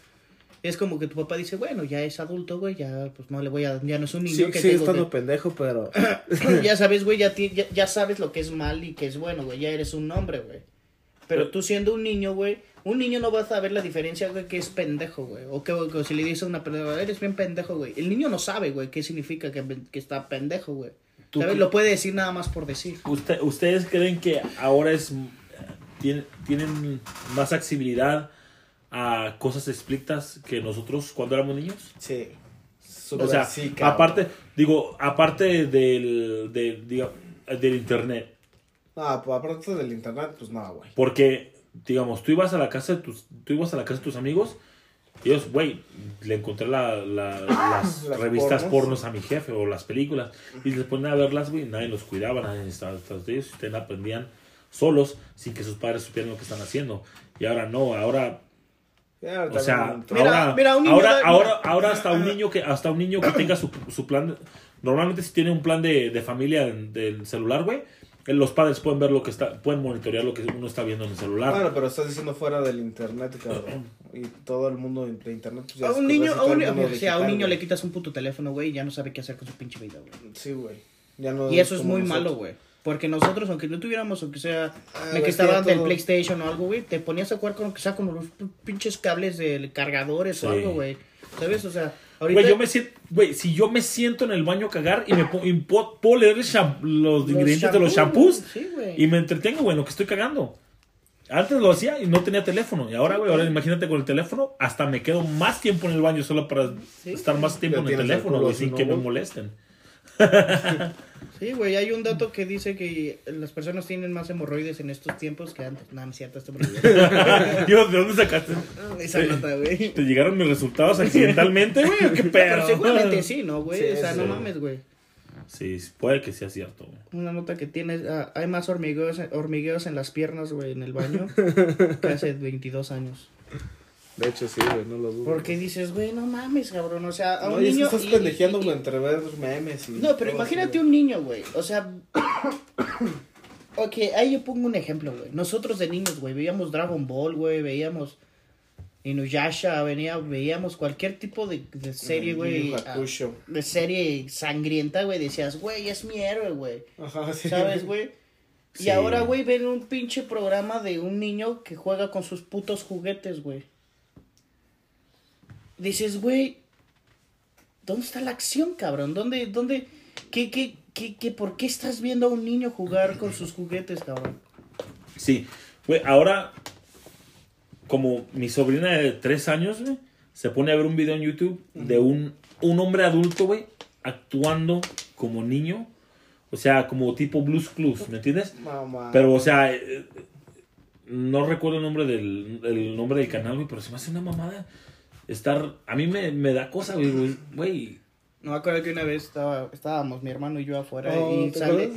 Es como que tu papá dice, bueno, ya es adulto, güey, ya, pues no le voy a, ya no es un niño Sí, que sigue tengo estando que- pendejo, pero... ya sabes, güey, ya, ya, ya sabes lo que es mal y que es bueno, güey. Ya eres un hombre, güey. Pero tú siendo un niño, güey, un niño no va a saber la diferencia, güey, que es pendejo, güey. O que, o si le dices a una persona, eres bien pendejo, güey. El niño no sabe, güey, qué significa que, que está pendejo, güey. ¿Tú ¿Sabes? Lo puede decir nada más por decir. Usted- ¿Ustedes creen que ahora es tienen, tienen más accesibilidad a cosas explícitas que nosotros cuando éramos niños? Sí. O sea, sí, aparte, digo, aparte del, del, diga- del internet, No, pues aparte del internet, pues no, güey. porque, digamos, tú ibas a la casa de tus, tú ibas a la casa de tus amigos, y ellos, güey, le encontré la, la- las, Las revistas pornos. pornos a mi jefe, o las películas, y les ponían a verlas, güey, nadie los cuidaba, nadie estaba detrás de ellos, y ustedes aprendían solos, sin que sus padres supieran lo que están haciendo, y ahora no, ahora O sea, Mira, ahora, mira, un niño ahora, ahora, ahora hasta un niño que hasta un niño que tenga su, su plan, normalmente si tiene un plan de, de familia del celular, güey, los padres pueden ver lo que está, pueden monitorear lo que uno está viendo en el celular. Bueno, pero estás diciendo fuera del internet, cabrón. Y todo el mundo de internet. Pues A un niño, a un, o sea, a un niño le quitas un puto teléfono, güey, y ya no sabe qué hacer con su pinche vida, güey. Sí, güey. No Y eso es muy nosotros. malo, güey. Porque nosotros, aunque no tuviéramos, aunque sea, Ah, de que ya del PlayStation o algo, güey, te ponías a jugar con lo que sea, con los pinches cables de cargadores o algo, güey. ¿Sabes? O sea. Güey, yo me siento, güey, si yo me siento en el baño a cagar y me po- y puedo leer los, Los ingredientes de los shampoos, shampoos sí, güey. y me entretengo, güey, en lo que estoy cagando. Antes lo hacía y no tenía teléfono. Y ahora, güey, ahora imagínate con el teléfono, hasta me quedo más tiempo en el baño solo para Sí. estar más tiempo Ya en el teléfono, güey, sin ¿no, que me molesten. Sí, güey, hay un dato que dice que las personas tienen más hemorroides en estos tiempos que antes. No, no es cierto, esto me lo. Dios, ¿de dónde sacaste? Esa nota, güey. ¿Te llegaron mis resultados accidentalmente, güey? ¿o ¿Qué pedo? Pero seguramente sí, ¿no, güey? Sí, o sea, sí. no mames, güey. Sí, puede que sea cierto, güey. Una nota que tienes, ah, hay más hormigueos, hormigueos en las piernas, güey, en el baño que hace 22 años. De hecho, sí, güey, no lo dudo. Porque dices, güey, no mames, cabrón, o sea, a No, un y es que niño... estás y- pendejeando y- güey, entre ver memes y... No, pero imagínate así, un niño, güey, o sea... ok, ahí yo pongo un ejemplo, güey. Nosotros de niños, güey, veíamos Dragon Ball, güey, veíamos Inuyasha, venía, veíamos cualquier tipo de, de serie, Yu güey. Ah. De serie sangrienta, güey, decías, güey, es mi héroe, güey. Ajá, sí. ¿Sabes, güey? Y Sí. ahora, güey, ven un pinche programa de un niño que juega con sus putos juguetes, güey. Dices, güey, ¿dónde está la acción, cabrón? ¿Dónde, dónde, qué, qué, qué, qué, por qué estás viendo a un niño jugar con sus juguetes, cabrón? Sí, güey, ahora, como mi sobrina de tres años, güey, se pone a ver un video en YouTube de un, un hombre adulto, güey, actuando como niño. O sea, como tipo Blues Clues, ¿me entiendes? Mamá. Pero, o sea, eh, no recuerdo el nombre del, el nombre del canal, güey, pero se me hace una mamada estar... A mí me, me da cosa, güey, güey. No me acuerdo que una vez estaba, estábamos mi hermano y yo afuera Oh, y ¿te sale...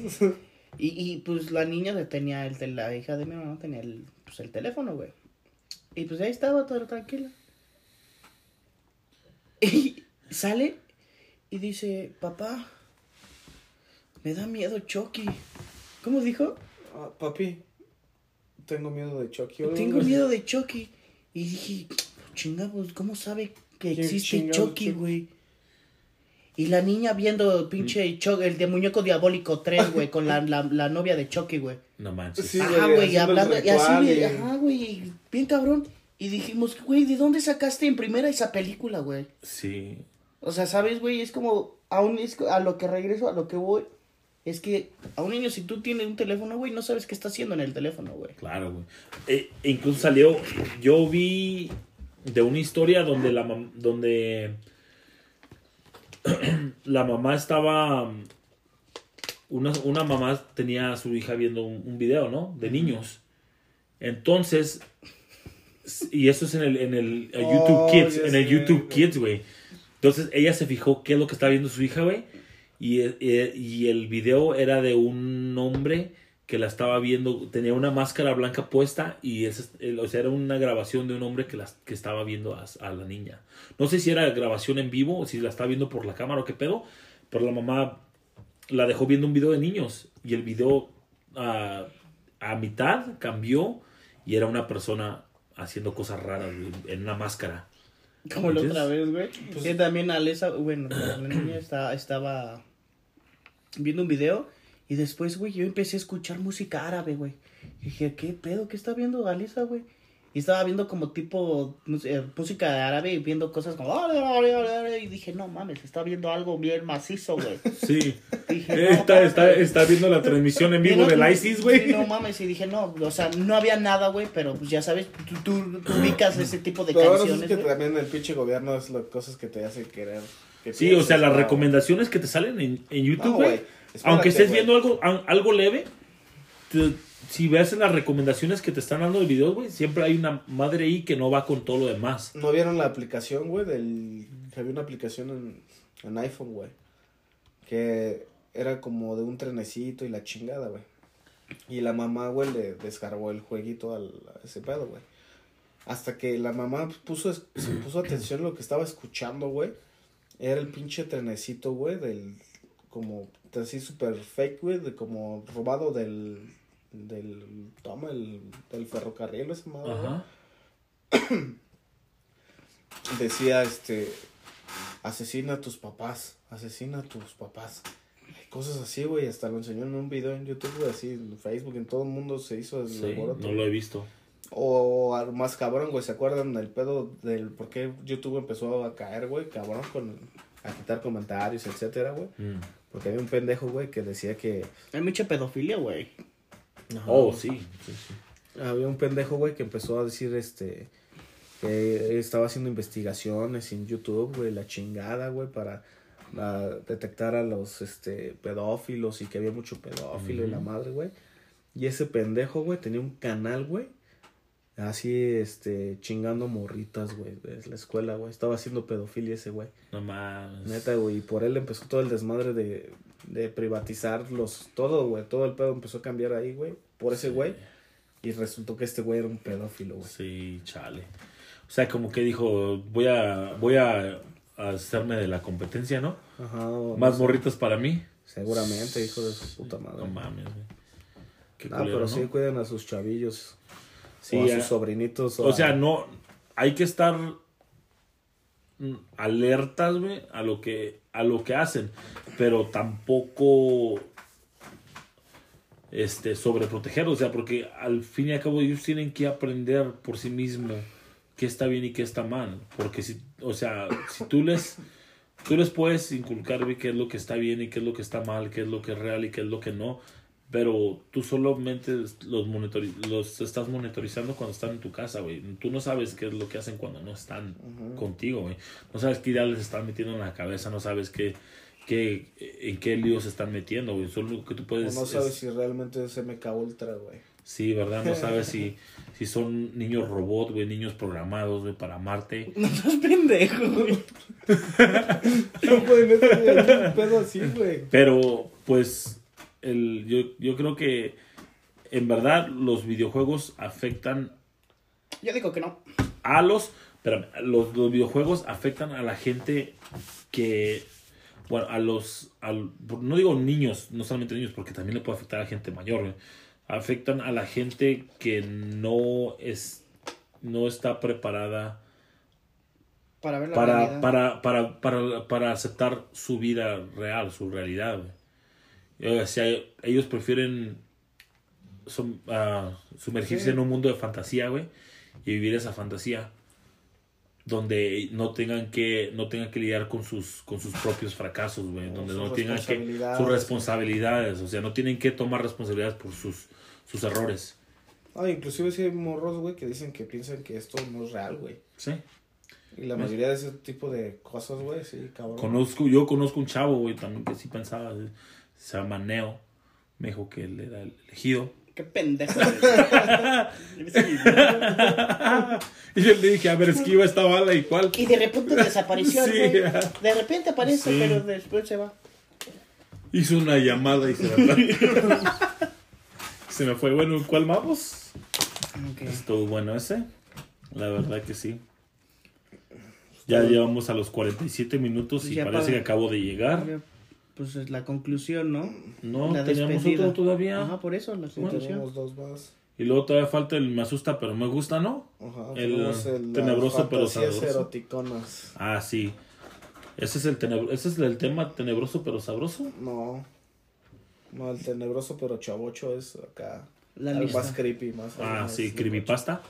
Y, y pues la niña tenía el, la hija de mi hermano tenía el, pues, el teléfono, güey. Y pues ahí estaba todo tranquila. Y sale y dice, papá, me da miedo Chucky. ¿Cómo dijo? Ah, papi, tengo miedo de Chucky. Tengo miedo de Chucky. Y dije, chinga, pues, ¿cómo sabe que ¿Quién existe Chucky, güey? Y la niña viendo pinche Chucky, el de muñeco diabólico 3, güey, con la, la, la novia de Chucky, güey. No manches. Sí, Ajá, güey, güey, y hablando, y así, güey, y- ajá, güey, bien cabrón. Y dijimos, güey, ¿de dónde sacaste en primera esa película, güey? Sí. O sea, ¿sabes, güey? Es como, aún es a lo que regreso, a lo que voy, es que a un niño, si tú tienes un teléfono, güey, no sabes qué está haciendo en el teléfono, güey. Claro, güey. Eh, incluso salió, yo vi de una historia donde la donde la mamá estaba una, una mamá tenía a su hija viendo un, un video, ¿no? De niños. Entonces, y eso es en el, en el Oh, YouTube Kids, en el YouTube. Kids, güey. Entonces ella se fijó qué es lo que estaba viendo su hija, güey. Y, eh, y el video era de un hombre que la estaba viendo, tenía una máscara blanca puesta y el- o sea, era una grabación de un hombre que, las, que estaba viendo a, a la niña. No sé si era grabación en vivo o si la estaba viendo por la cámara o qué pedo, pero la mamá la dejó viendo un video de niños y el video a mitad cambió y era una persona haciendo cosas raras en una máscara. Como la otra vez, güey. que también Alesa, bueno, la niña está, estaba viendo un video y después, güey, yo empecé a escuchar música árabe, güey. Y dije, ¿qué pedo? ¿Qué está viendo Alisa, güey? Y estaba viendo como tipo eh, música árabe y viendo cosas como... Y dije, no mames, está viendo algo bien macizo, güey. Sí. Dije, Eh, no, está, mames. está, está viendo la transmisión en vivo no- del no- ISIS, güey. sí, no mames, y dije, no, o sea, no había nada, güey, pero pues ya sabes, tú, tú- tú ubicas ese tipo de Pero canciones, es que güey. también el pinche gobierno es las cosas que te hacen querer. que Sí, o sea, las recomendaciones que te salen en, en YouTube, No, güey. güey, espérate, aunque estés güey. viendo algo, al- algo leve, te- si ves las recomendaciones que te están dando de videos, güey, siempre hay una madre ahí que no va con todo lo demás. ¿No vieron la aplicación, güey? Del... Había una aplicación en, en iPhone, güey. Que era como de un trenecito y la chingada, güey. Y la mamá, güey, le descargó el jueguito al, a ese pedo, güey. Hasta que la mamá puso, se puso atención a lo que estaba escuchando, güey. Era el pinche trenecito, güey, del... Como así súper fake, güey, de como robado del... Del... Toma, el... Del ferrocarril, esa madre, Ajá. decía este asesina a tus papás, asesina a tus papás. Cosas así, güey, hasta lo enseñó en un video en YouTube, güey, así en Facebook, en todo el mundo se hizo el Sí, alboroto. no lo he visto. O más cabrón, güey, ¿se acuerdan del pedo del por qué YouTube empezó a caer, güey? Cabrón, con a quitar comentarios, etcétera, güey. Mm. Porque había un pendejo, güey, que decía que Hay mucha pedofilia, güey. Oh, sí. sí, sí. Había un pendejo, güey, que empezó a decir, este, que estaba haciendo investigaciones en YouTube, güey, la chingada, güey, para detectar a los, este, pedófilos y que había mucho pedófilo y la madre, güey. Y ese pendejo, güey, tenía un canal, güey, así, este, chingando morritas, güey, de la escuela, güey. Estaba haciendo pedofilia ese, güey. No mames. Neta, güey, y por él empezó todo el desmadre de, de privatizar los, todo, güey, todo el pedo empezó a cambiar ahí, güey, por ese Sí. güey. Y resultó que este güey era un pedófilo, güey. Sí, chale. O sea, como que dijo, voy a, voy a hacerme de la competencia, ¿no? Ajá. Más no sé, morritas para mí. Seguramente, hijo de su puta madre. No mames, güey. Qué Ah, culero, pero ¿no? sí cuiden a sus chavillos. Sí, o a sus sobrinitos. O sea, no. Hay que estar alertas, güey, a lo que a lo que hacen, pero tampoco este sobreproteger, o sea, porque al fin y al cabo ellos tienen que aprender por sí mismos qué está bien y qué está mal, porque si, o sea, si tú les tú les puedes inculcar güey, qué es lo que está bien y qué es lo que está mal, qué es lo que es real y qué es lo que no, pero tú solamente los, monitori- los estás monitorizando cuando están en tu casa, güey. Tú no sabes qué es lo que hacen cuando no están contigo, güey. No sabes qué ideas les están metiendo en la cabeza, no sabes qué, qué, en qué líos se están metiendo, güey. Solo lo que tú o puedes... no sabes es- si realmente es MK Ultra, güey. Sí, ¿verdad? No sabes si, si son niños robot, güey, niños programados, güey, para amarte. No seas pendejo, güey. No, güey, hay un pedo así, güey. Pero, pues, el, yo, yo creo que en verdad los videojuegos afectan Yo digo que no. a los, espérame, los, los videojuegos afectan a la gente que, bueno, a los, al- no digo niños, no solamente niños, porque también le puede afectar a gente mayor, afectan a la gente que no es, no está preparada Para ver la para, realidad. para, para, para, para aceptar su vida real, su realidad. O sea, ellos prefieren sum- ah, sumergirse Sí. en un mundo de fantasía, güey, y vivir esa fantasía donde no tengan que no tengan que lidiar con sus con sus propios fracasos, güey, donde no tengan que sus responsabilidades, o sea, no tienen que tomar responsabilidades por sus sus errores. Ah, inclusive sí hay morros, güey, que dicen que piensan que esto no es real, güey. Sí. Y la mayoría de ese tipo de cosas, güey, sí, cabrón. Conozco, yo conozco un chavo, güey, también que sí pensaba, eh, se llama Neo, me dijo que él era el elegido. Qué pendejo. y yo le dije, a ver, esquiva esta bala y cuál. y de repente desapareció, Sí. De repente aparece, Sí. pero después se va. Hizo una llamada y se la Se me fue, bueno, ¿cuál vamos? Estuvo bueno ese. La verdad que sí. Ya llevamos a los 47 minutos y Ya parece para- que acabo de llegar. Pues es la conclusión, ¿no? No, La teníamos despedida. otro todavía. Ajá, por eso, la Sí, tenemos dos más. Y luego todavía falta el me asusta pero me gusta, ¿no? Ajá, El tenemos el, tenebroso pero sabroso. eroticonas. Ah, sí. Ese es el tenebro- ese es el tema tenebroso pero sabroso. No. No, el tenebroso pero chavocho es acá. La más creepy, más. Ah, más sí, creepypasta.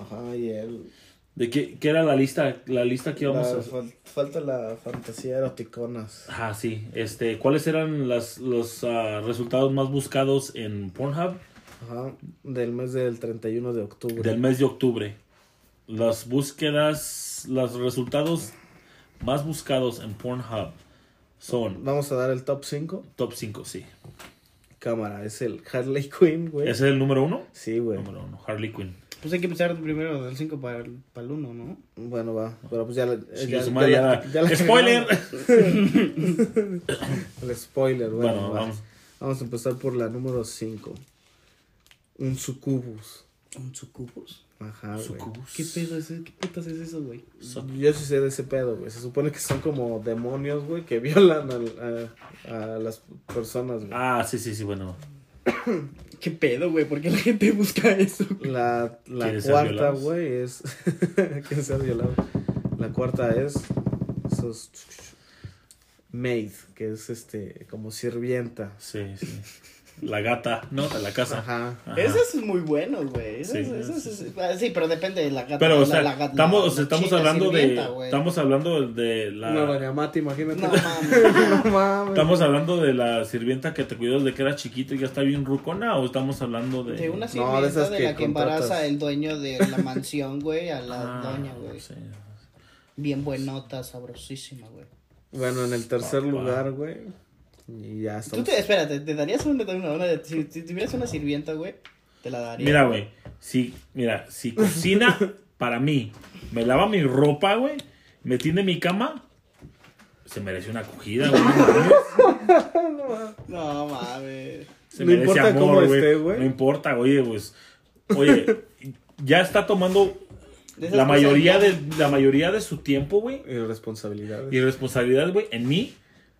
Ajá, y el. ¿De qué, qué era la lista? La lista que íbamos la- a fal- falta la fantasía eroticonas. Ah, sí. Este, ¿cuáles eran las, los ah, resultados más buscados en Pornhub Ajá, del mes del 31 de octubre. del mes de octubre? Las búsquedas, los resultados más buscados en Pornhub son Vamos a dar el top 5. top 5, sí. Cámara, es el Harley Quinn, güey. ¿Ese es el número uno? Sí, güey. Número uno, Harley Quinn. Pues hay que empezar primero del 5 para el, para el 1, ¿no? Bueno, va. Pero pues ya, la- Sí, ya, su ya madre la- ya- ya la ¡Spoiler! El spoiler, bueno. Bueno, va. vamos. Vamos a empezar por la número 5. Un sucubus. ¿Un sucubus? Ajá, güey. Sucubus. ¿Qué pedo es eso? ¿Qué putas es eso, güey? Yo sí sé de ese pedo, güey. Se supone que son como demonios, güey, que violan al- a, a las personas, güey. Ah, sí, sí, sí, bueno. ¿Qué pedo, güey? ¿Por qué la gente busca eso? La, la ¿Quieren ser cuarta, güey, es. ¿Quién ser violado? La cuarta es. Esos. Maid, que es este. Como sirvienta. Sí, sí. La gata, ¿no? De la casa. Ajá. Ajá. Esos son muy buenos, güey. Sí, esos- ah, sí, pero depende de la gata. Pero, o la- sea, la gata- estamos, la- o sea, la estamos hablando de. Estamos hablando de la. Una doña Mati, imagínate. No mames. No mames. ¿Estamos hablando de la sirvienta que te cuidó desde que era chiquito y ya está bien rucona? ¿O estamos hablando de.? De una No, sirvienta de de, esas que la que embaraza contratas. el dueño de la mansión, güey, a la Ah, doña, güey. sí. Bien buenota, sabrosísima, güey. Bueno, en el tercer Papá. lugar, güey. Y ya Tú estamos. te, espérate, ¿te darías una, una, una- si, si tuvieras una sirvienta, güey? Te la daría. Mira, güey. Si, mira, si cocina para mí, me lava mi ropa, güey, me tiende mi cama, se merece una acogida, güey. no mames. No mames. Se No importa cómo esté, güey. No importa, oye, pues. Oye, ya está tomando la mayoría ¿no? de la mayoría de su tiempo, güey, Irresponsabilidades. y responsabilidad, güey, en mí.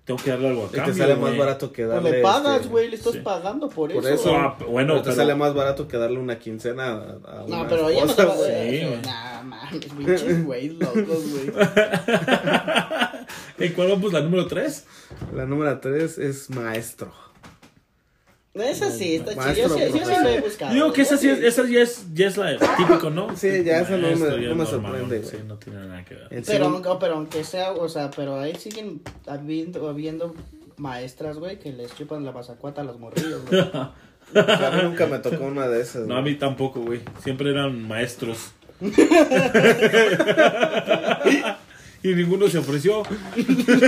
Tengo que darle algo a Y te cambio, sale más güey. barato que Pues darle. le pagas, este, güey, le estás sí. pagando por, Por eso. eso. Ah, bueno, pero te pero- sale más barato que darle una quincena a, a No, una pero ella no te va a. Sí, güey. Nah, mames, pinches güey, locos, güey. ¿En cuál vamos? ¿La número 3? La número tres es maestro. Esa sí, está chida. Yo sí, yo sí lo he buscado. Digo que esa sí, es, sí. esa ya es, ya es la típico, ¿no? Sí, ya esa no me- no sorprende, Sí, no tiene nada que ver. Pero, aunque- pero aunque sea, o sea, pero ahí siguen habiendo, habiendo maestras, güey, que les chupan la pasacuata a los morrillos, güey. a mí nunca me tocó una de esas. No, a mí tampoco, güey. Siempre eran maestros. y ninguno se ofreció.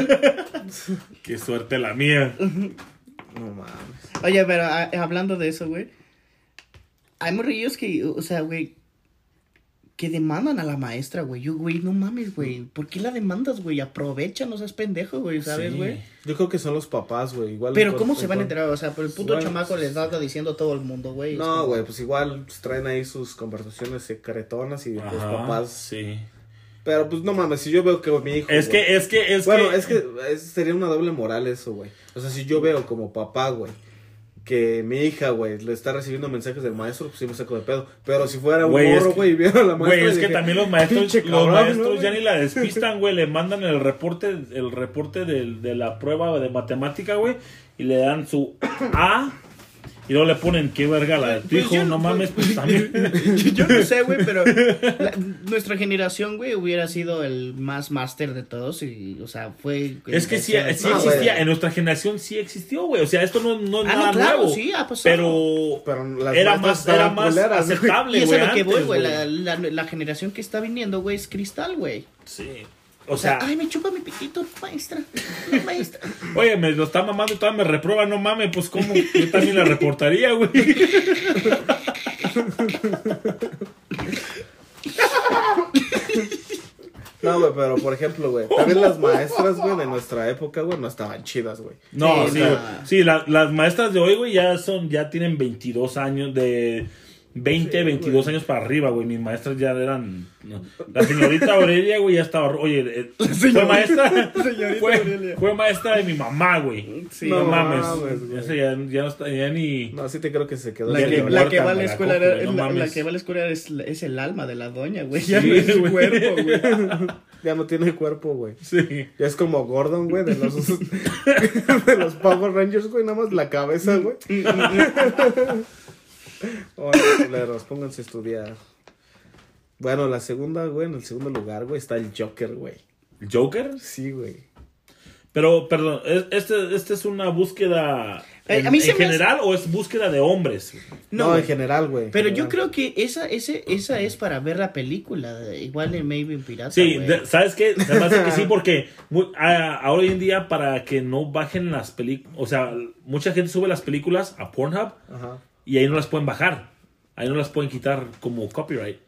Qué suerte la mía. No mames. Oye, pero ah, hablando de eso, güey. Hay morrillos que, o sea, güey, que demandan a la maestra, güey. Yo, güey, no mames, güey. ¿Por qué la demandas, güey? Aprovecha, no seas pendejo, güey, ¿sabes, Sí. güey? Yo creo que son los papás, güey. Igual Pero ¿cómo se van a en enterar? O sea, por el puto Bueno, chamaco les anda diciendo a todo el mundo, güey. No, como- güey, pues igual pues, traen ahí sus conversaciones secretonas y los papás. Sí. Pero pues no mames, si yo veo que mi hijo. Es güey- que, es que, es bueno, que. es que es- sería una doble moral eso, güey. O sea, si yo veo como papá, güey, que mi hija, güey, le está recibiendo mensajes del maestro, pues sí me saco de pedo. Pero si fuera un Güey, es morro, que- güey, y viera a la maestra. Güey, es que también los maestros, "Pinche los cabrón, maestros ¿no, ya güey?" ni la despistan, güey, le mandan el reporte, el reporte del- de, la prueba de matemática, güey, y le dan su A, y luego le ponen, qué verga la de tu Pues hijo, yo- no mames, pues también. Yo no sé, güey, pero la- nuestra generación, güey, hubiera sido el más máster de todos y, o sea, fue... Es que sí, sí No, existía, en nuestra generación sí existió, güey, o sea, esto no, no es Ah, no, claro, nuevo, sí, ha pasado. pero, Pero las era más, era más culeras, güey. aceptable, Y eso güey, es lo que voy, güey. La, la, la generación que está viniendo, güey, es cristal, güey. Sí. O sea, ay, me chupa mi piquito, maestra. No, maestra. oye, me lo está mamando y todavía me reprueba, no mames, pues cómo, yo también la reportaría, güey. No, güey, pero por ejemplo, güey, también las maestras, güey, de nuestra época, güey, no estaban chidas, güey. No, Sí, güey. sí la- las maestras de hoy, güey, ya son, ya tienen 22 años de 20, Sí, 22 años para arriba, güey. Mis maestras ya eran, no. la señorita Aurelia, güey, ya estaba, oye, eh, fue maestra, Señorita fue, Aurelia. fue maestra de mi mamá, güey. Sí, no, no mames, mames, ya, ya no está, ya ni, No, sí te creo que se quedó. La que, la va a la la escuela, era- güey, no la, la mames. que va a la escuela es, es el alma de la doña, güey. Sí, Ya no es güey. cuerpo, güey. Ya no tiene cuerpo, güey. sí. Ya es como Gordon, güey, de los, de los Power Rangers, güey, nada más la cabeza, güey. Oye, culeros, pónganse a estudiar. Bueno, la segunda, güey, en el segundo lugar, güey, está el Joker, güey. ¿Joker? Sí, güey. Pero, perdón, ¿es- ¿este, este es una búsqueda Eh, en, a mí en se me hace- general o es búsqueda de hombres? No, No, en general, güey. Pero yo creo que esa, ese, esa es para ver la película. Igual en Maybe en Pirata. Sí, de- ¿sabes qué? Hace que sí, porque mu- a- ahora hoy en día para que no bajen las películas, o sea, mucha gente sube las películas a Pornhub Ajá. Y ahí no las pueden bajar. Ahí no las pueden quitar como copyright.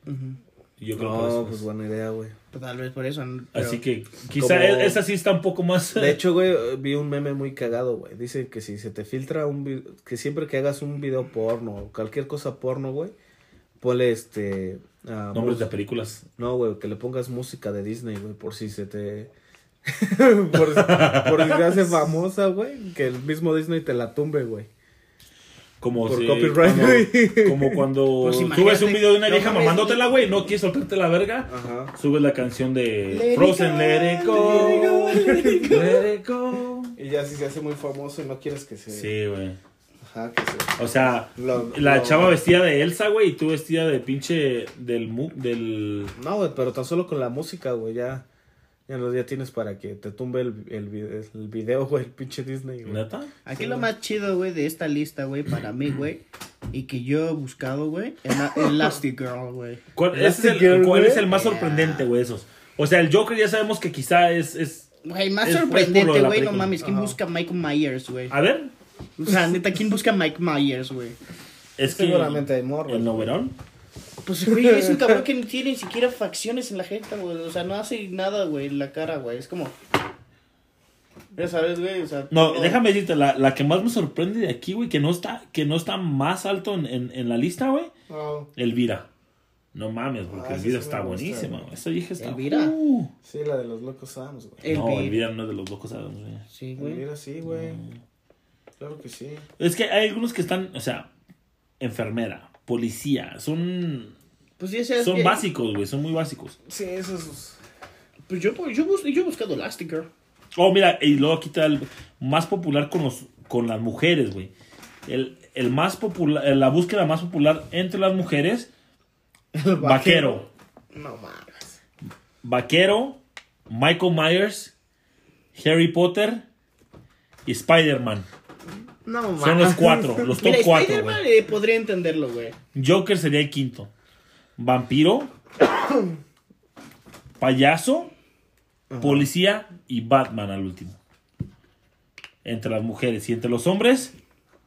Y yo creo No, eso pues es. buena idea, güey. Pues tal vez por eso. Así que quizá Como- esa sí está un poco más... De hecho, güey, vi un meme muy cagado, güey. Dice que si se te filtra un video, que siempre que hagas un video porno o cualquier cosa porno, güey, ponle este... nombres de películas. No, güey, que le pongas música de Disney, güey, por si se te... por, por si te hace famosa, güey, que el mismo Disney te la tumbe, güey. Como Por si- copyright, cuando- güey. Como cuando Pues subes un video de una vieja mamándotela, güey, no quieres soltarte la verga. Ajá. Subes la canción de Let Frozen, Let it go, let it go, let it go. Y ya si se hace muy famoso y no quieres que se... Sí, güey. Ajá, que se- O sea, Lo- la lo- chava vestida de Elsa, güey, y tú vestida de pinche del mu del No, güey, pero tan solo con la música, güey, ya. Ya los ya tienes para que te tumbe el, el, el video, güey, el pinche Disney, güey. neta. Aquí lo más chido, güey, de esta lista, güey, para mí, güey, y que yo he buscado, güey, Elastigirl, güey. ¿Cuál, ese es el, Elastigirl, cuál güey. es el más sorprendente, güey, esos? O sea, el Joker ya sabemos que quizá es, es Güey, más Es- sorprendente, de güey, no mames, ¿quién Ajá. busca Mike Myers, güey? a ver, O sea, neta, ¿quién busca Mike Myers, güey? es que Seguramente hay morros. el noverón. Pues, güey, es un cabrón que no tiene ni siquiera facciones en la jeta, güey. O sea, no hace nada, güey, en la cara, güey. Es como... Ya sabes, güey, o sea... No, todo- déjame decirte, la, la que más me sorprende de aquí, güey, que no está, que no está más alto en, en, en la lista, güey, No, Elvira. No mames, porque Ah, Elvira sí está gusta, buenísima, güey. güey. Esa vieja está. ¿Elvira? Uh. sí, la de los locos Sams, güey. No, vi- Elvira no es de los locos Adams, güey. Sí, güey. Mira, sí, güey. Claro que sí. Es que hay algunos que están, o sea, enfermera, policía, son, Pues ya sabes son que- básicos, güey, son muy básicos. Sí, esos. Pues yo, yo, yo he buscado Elastigirl. Oh, mira, y luego aquí está el más popular con los con las mujeres, güey. El, el más popular, la búsqueda más popular entre las mujeres, El vaquero. No mames. Vaquero, Michael Myers, Harry Potter y Spider-Man. No mames. Son los cuatro, los top Mira, cuatro, Spider-Man eh, podría entenderlo, güey. Joker sería el quinto. Vampiro, payaso, policía y Batman al último. Entre las mujeres y entre los hombres,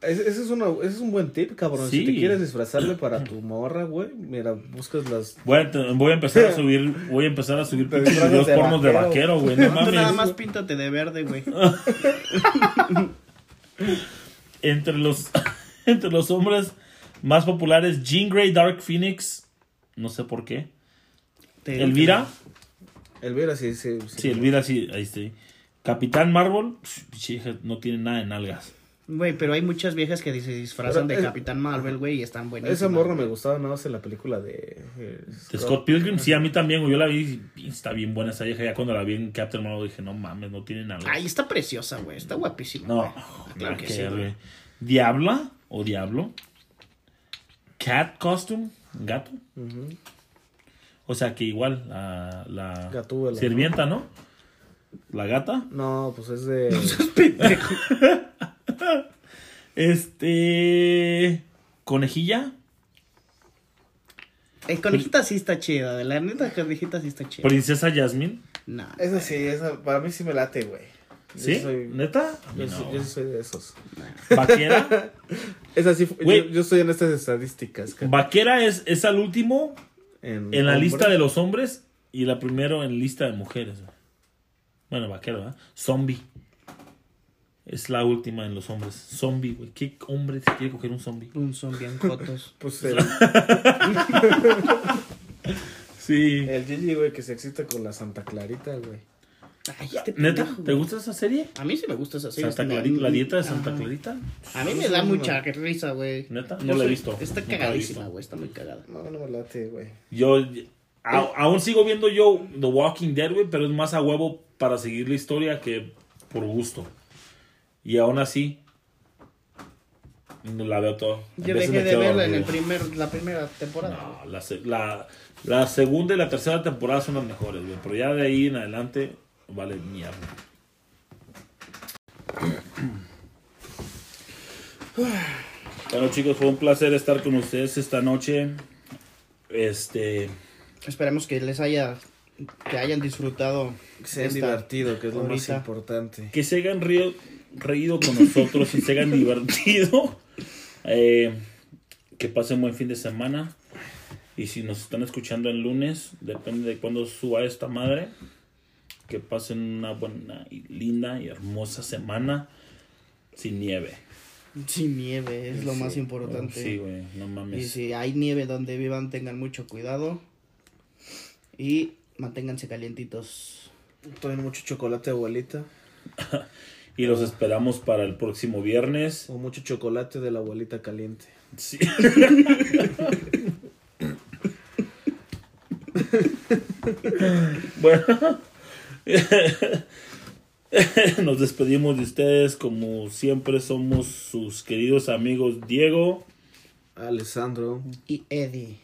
Ese, ese es una, ese es un buen tip, cabrón. Sí. Si te quieres disfrazarle para tu morra, güey, mira, buscas las. voy a, voy a empezar a subir, voy a empezar a subir videos de pornos de vaquero. güey. No Tú nada mames. más píntate de verde, güey. Entre los, entre los hombres más populares, Jean Grey, Dark Phoenix, no sé por qué. Te- Elvira, Elvira, sí, sí. sí, Elvira, sí, ahí está. Capitán Marvel, no tiene nada de nalgas. Güey, pero hay muchas viejas que se disfrazan Pero, de eh, Capitán Marvel, güey, y están buenísimas. Esa morra me gustaba nada más en la película de. eh, De Scott Pilgrim, sí, a mí también, güey. Yo la vi y está bien buena esa vieja. Ya cuando la vi en Captain Marvel dije, no mames, no tiene nada. Ay, está preciosa, güey. Está guapísima. no, claro que que sí. Diabla o Diablo. Cat Costume, gato. O sea que igual la, la Gatúbela, sirvienta, ¿no? La gata. No, pues es de. Este. Conejilla. Eh, conejita sí está chida. De la neta, conejita sí está chida. Princesa Jasmine. Nah. esa sí, esa, para mí sí me late, güey. Yo ¿Sí? soy- ¿Neta? Yo, no, soy, yo soy de esos. Vaquera. Esa sí, fu- Güey. yo, yo estoy en estas estadísticas. ca- Vaquera es, es al último en la hombre. lista de los hombres y la primero en lista de mujeres. Bueno, vaquero, ¿verdad? Zombie. Es la última en los hombres. Zombie, güey. ¿Qué hombre se quiere coger un zombie? Un son bien jotos. Pues el, Sí. el Gigi, güey, que se excita con la Santa Clarita, güey. Ay, este ¿Neta? pendejo, ¿Te güey. gusta esa serie? A mí sí me gusta esa serie. Santa Clarita, la dieta de Santa Ajá. Clarita. A mí me da mucha risa, güey. ¿Neta? No la he visto. Está cagadísima, güey. Está muy cagada. No, no me late, güey. Yo a- aún sigo viendo yo The Walking Dead, güey, pero es más a huevo para seguir la historia que por gusto. Y aún así, no la veo todo. Yo dejé de verla en el primer, la primera temporada. No, la, la, la segunda y la tercera temporada son las mejores, güey. Pero ya de ahí en adelante, vale mierda. Bueno chicos, fue un placer estar con ustedes esta noche. Este, Esperemos que les haya, que hayan disfrutado. Que se hayan divertido, que es lo más importante. que se hayan río- reído con nosotros y se hayan divertido. Eh, que pasen buen fin de semana. Y si nos están escuchando el lunes, depende de cuándo suba esta madre. Que pasen una buena y linda y hermosa semana sin nieve. Sin nieve, es lo Sí. más importante. Sí, güey, no Y mames. si hay nieve donde vivan, tengan mucho cuidado. Y manténganse calientitos. Tomen mucho chocolate, abuelita. Y los esperamos para el próximo viernes. O mucho chocolate de la abuelita caliente. Sí. bueno. Nos despedimos de ustedes como siempre somos sus queridos amigos Diego Alessandro. Y Eddie.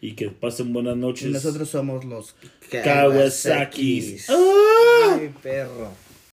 y que pasen buenas Y noches. nosotros somos los Kawasaki's. Ay, perro.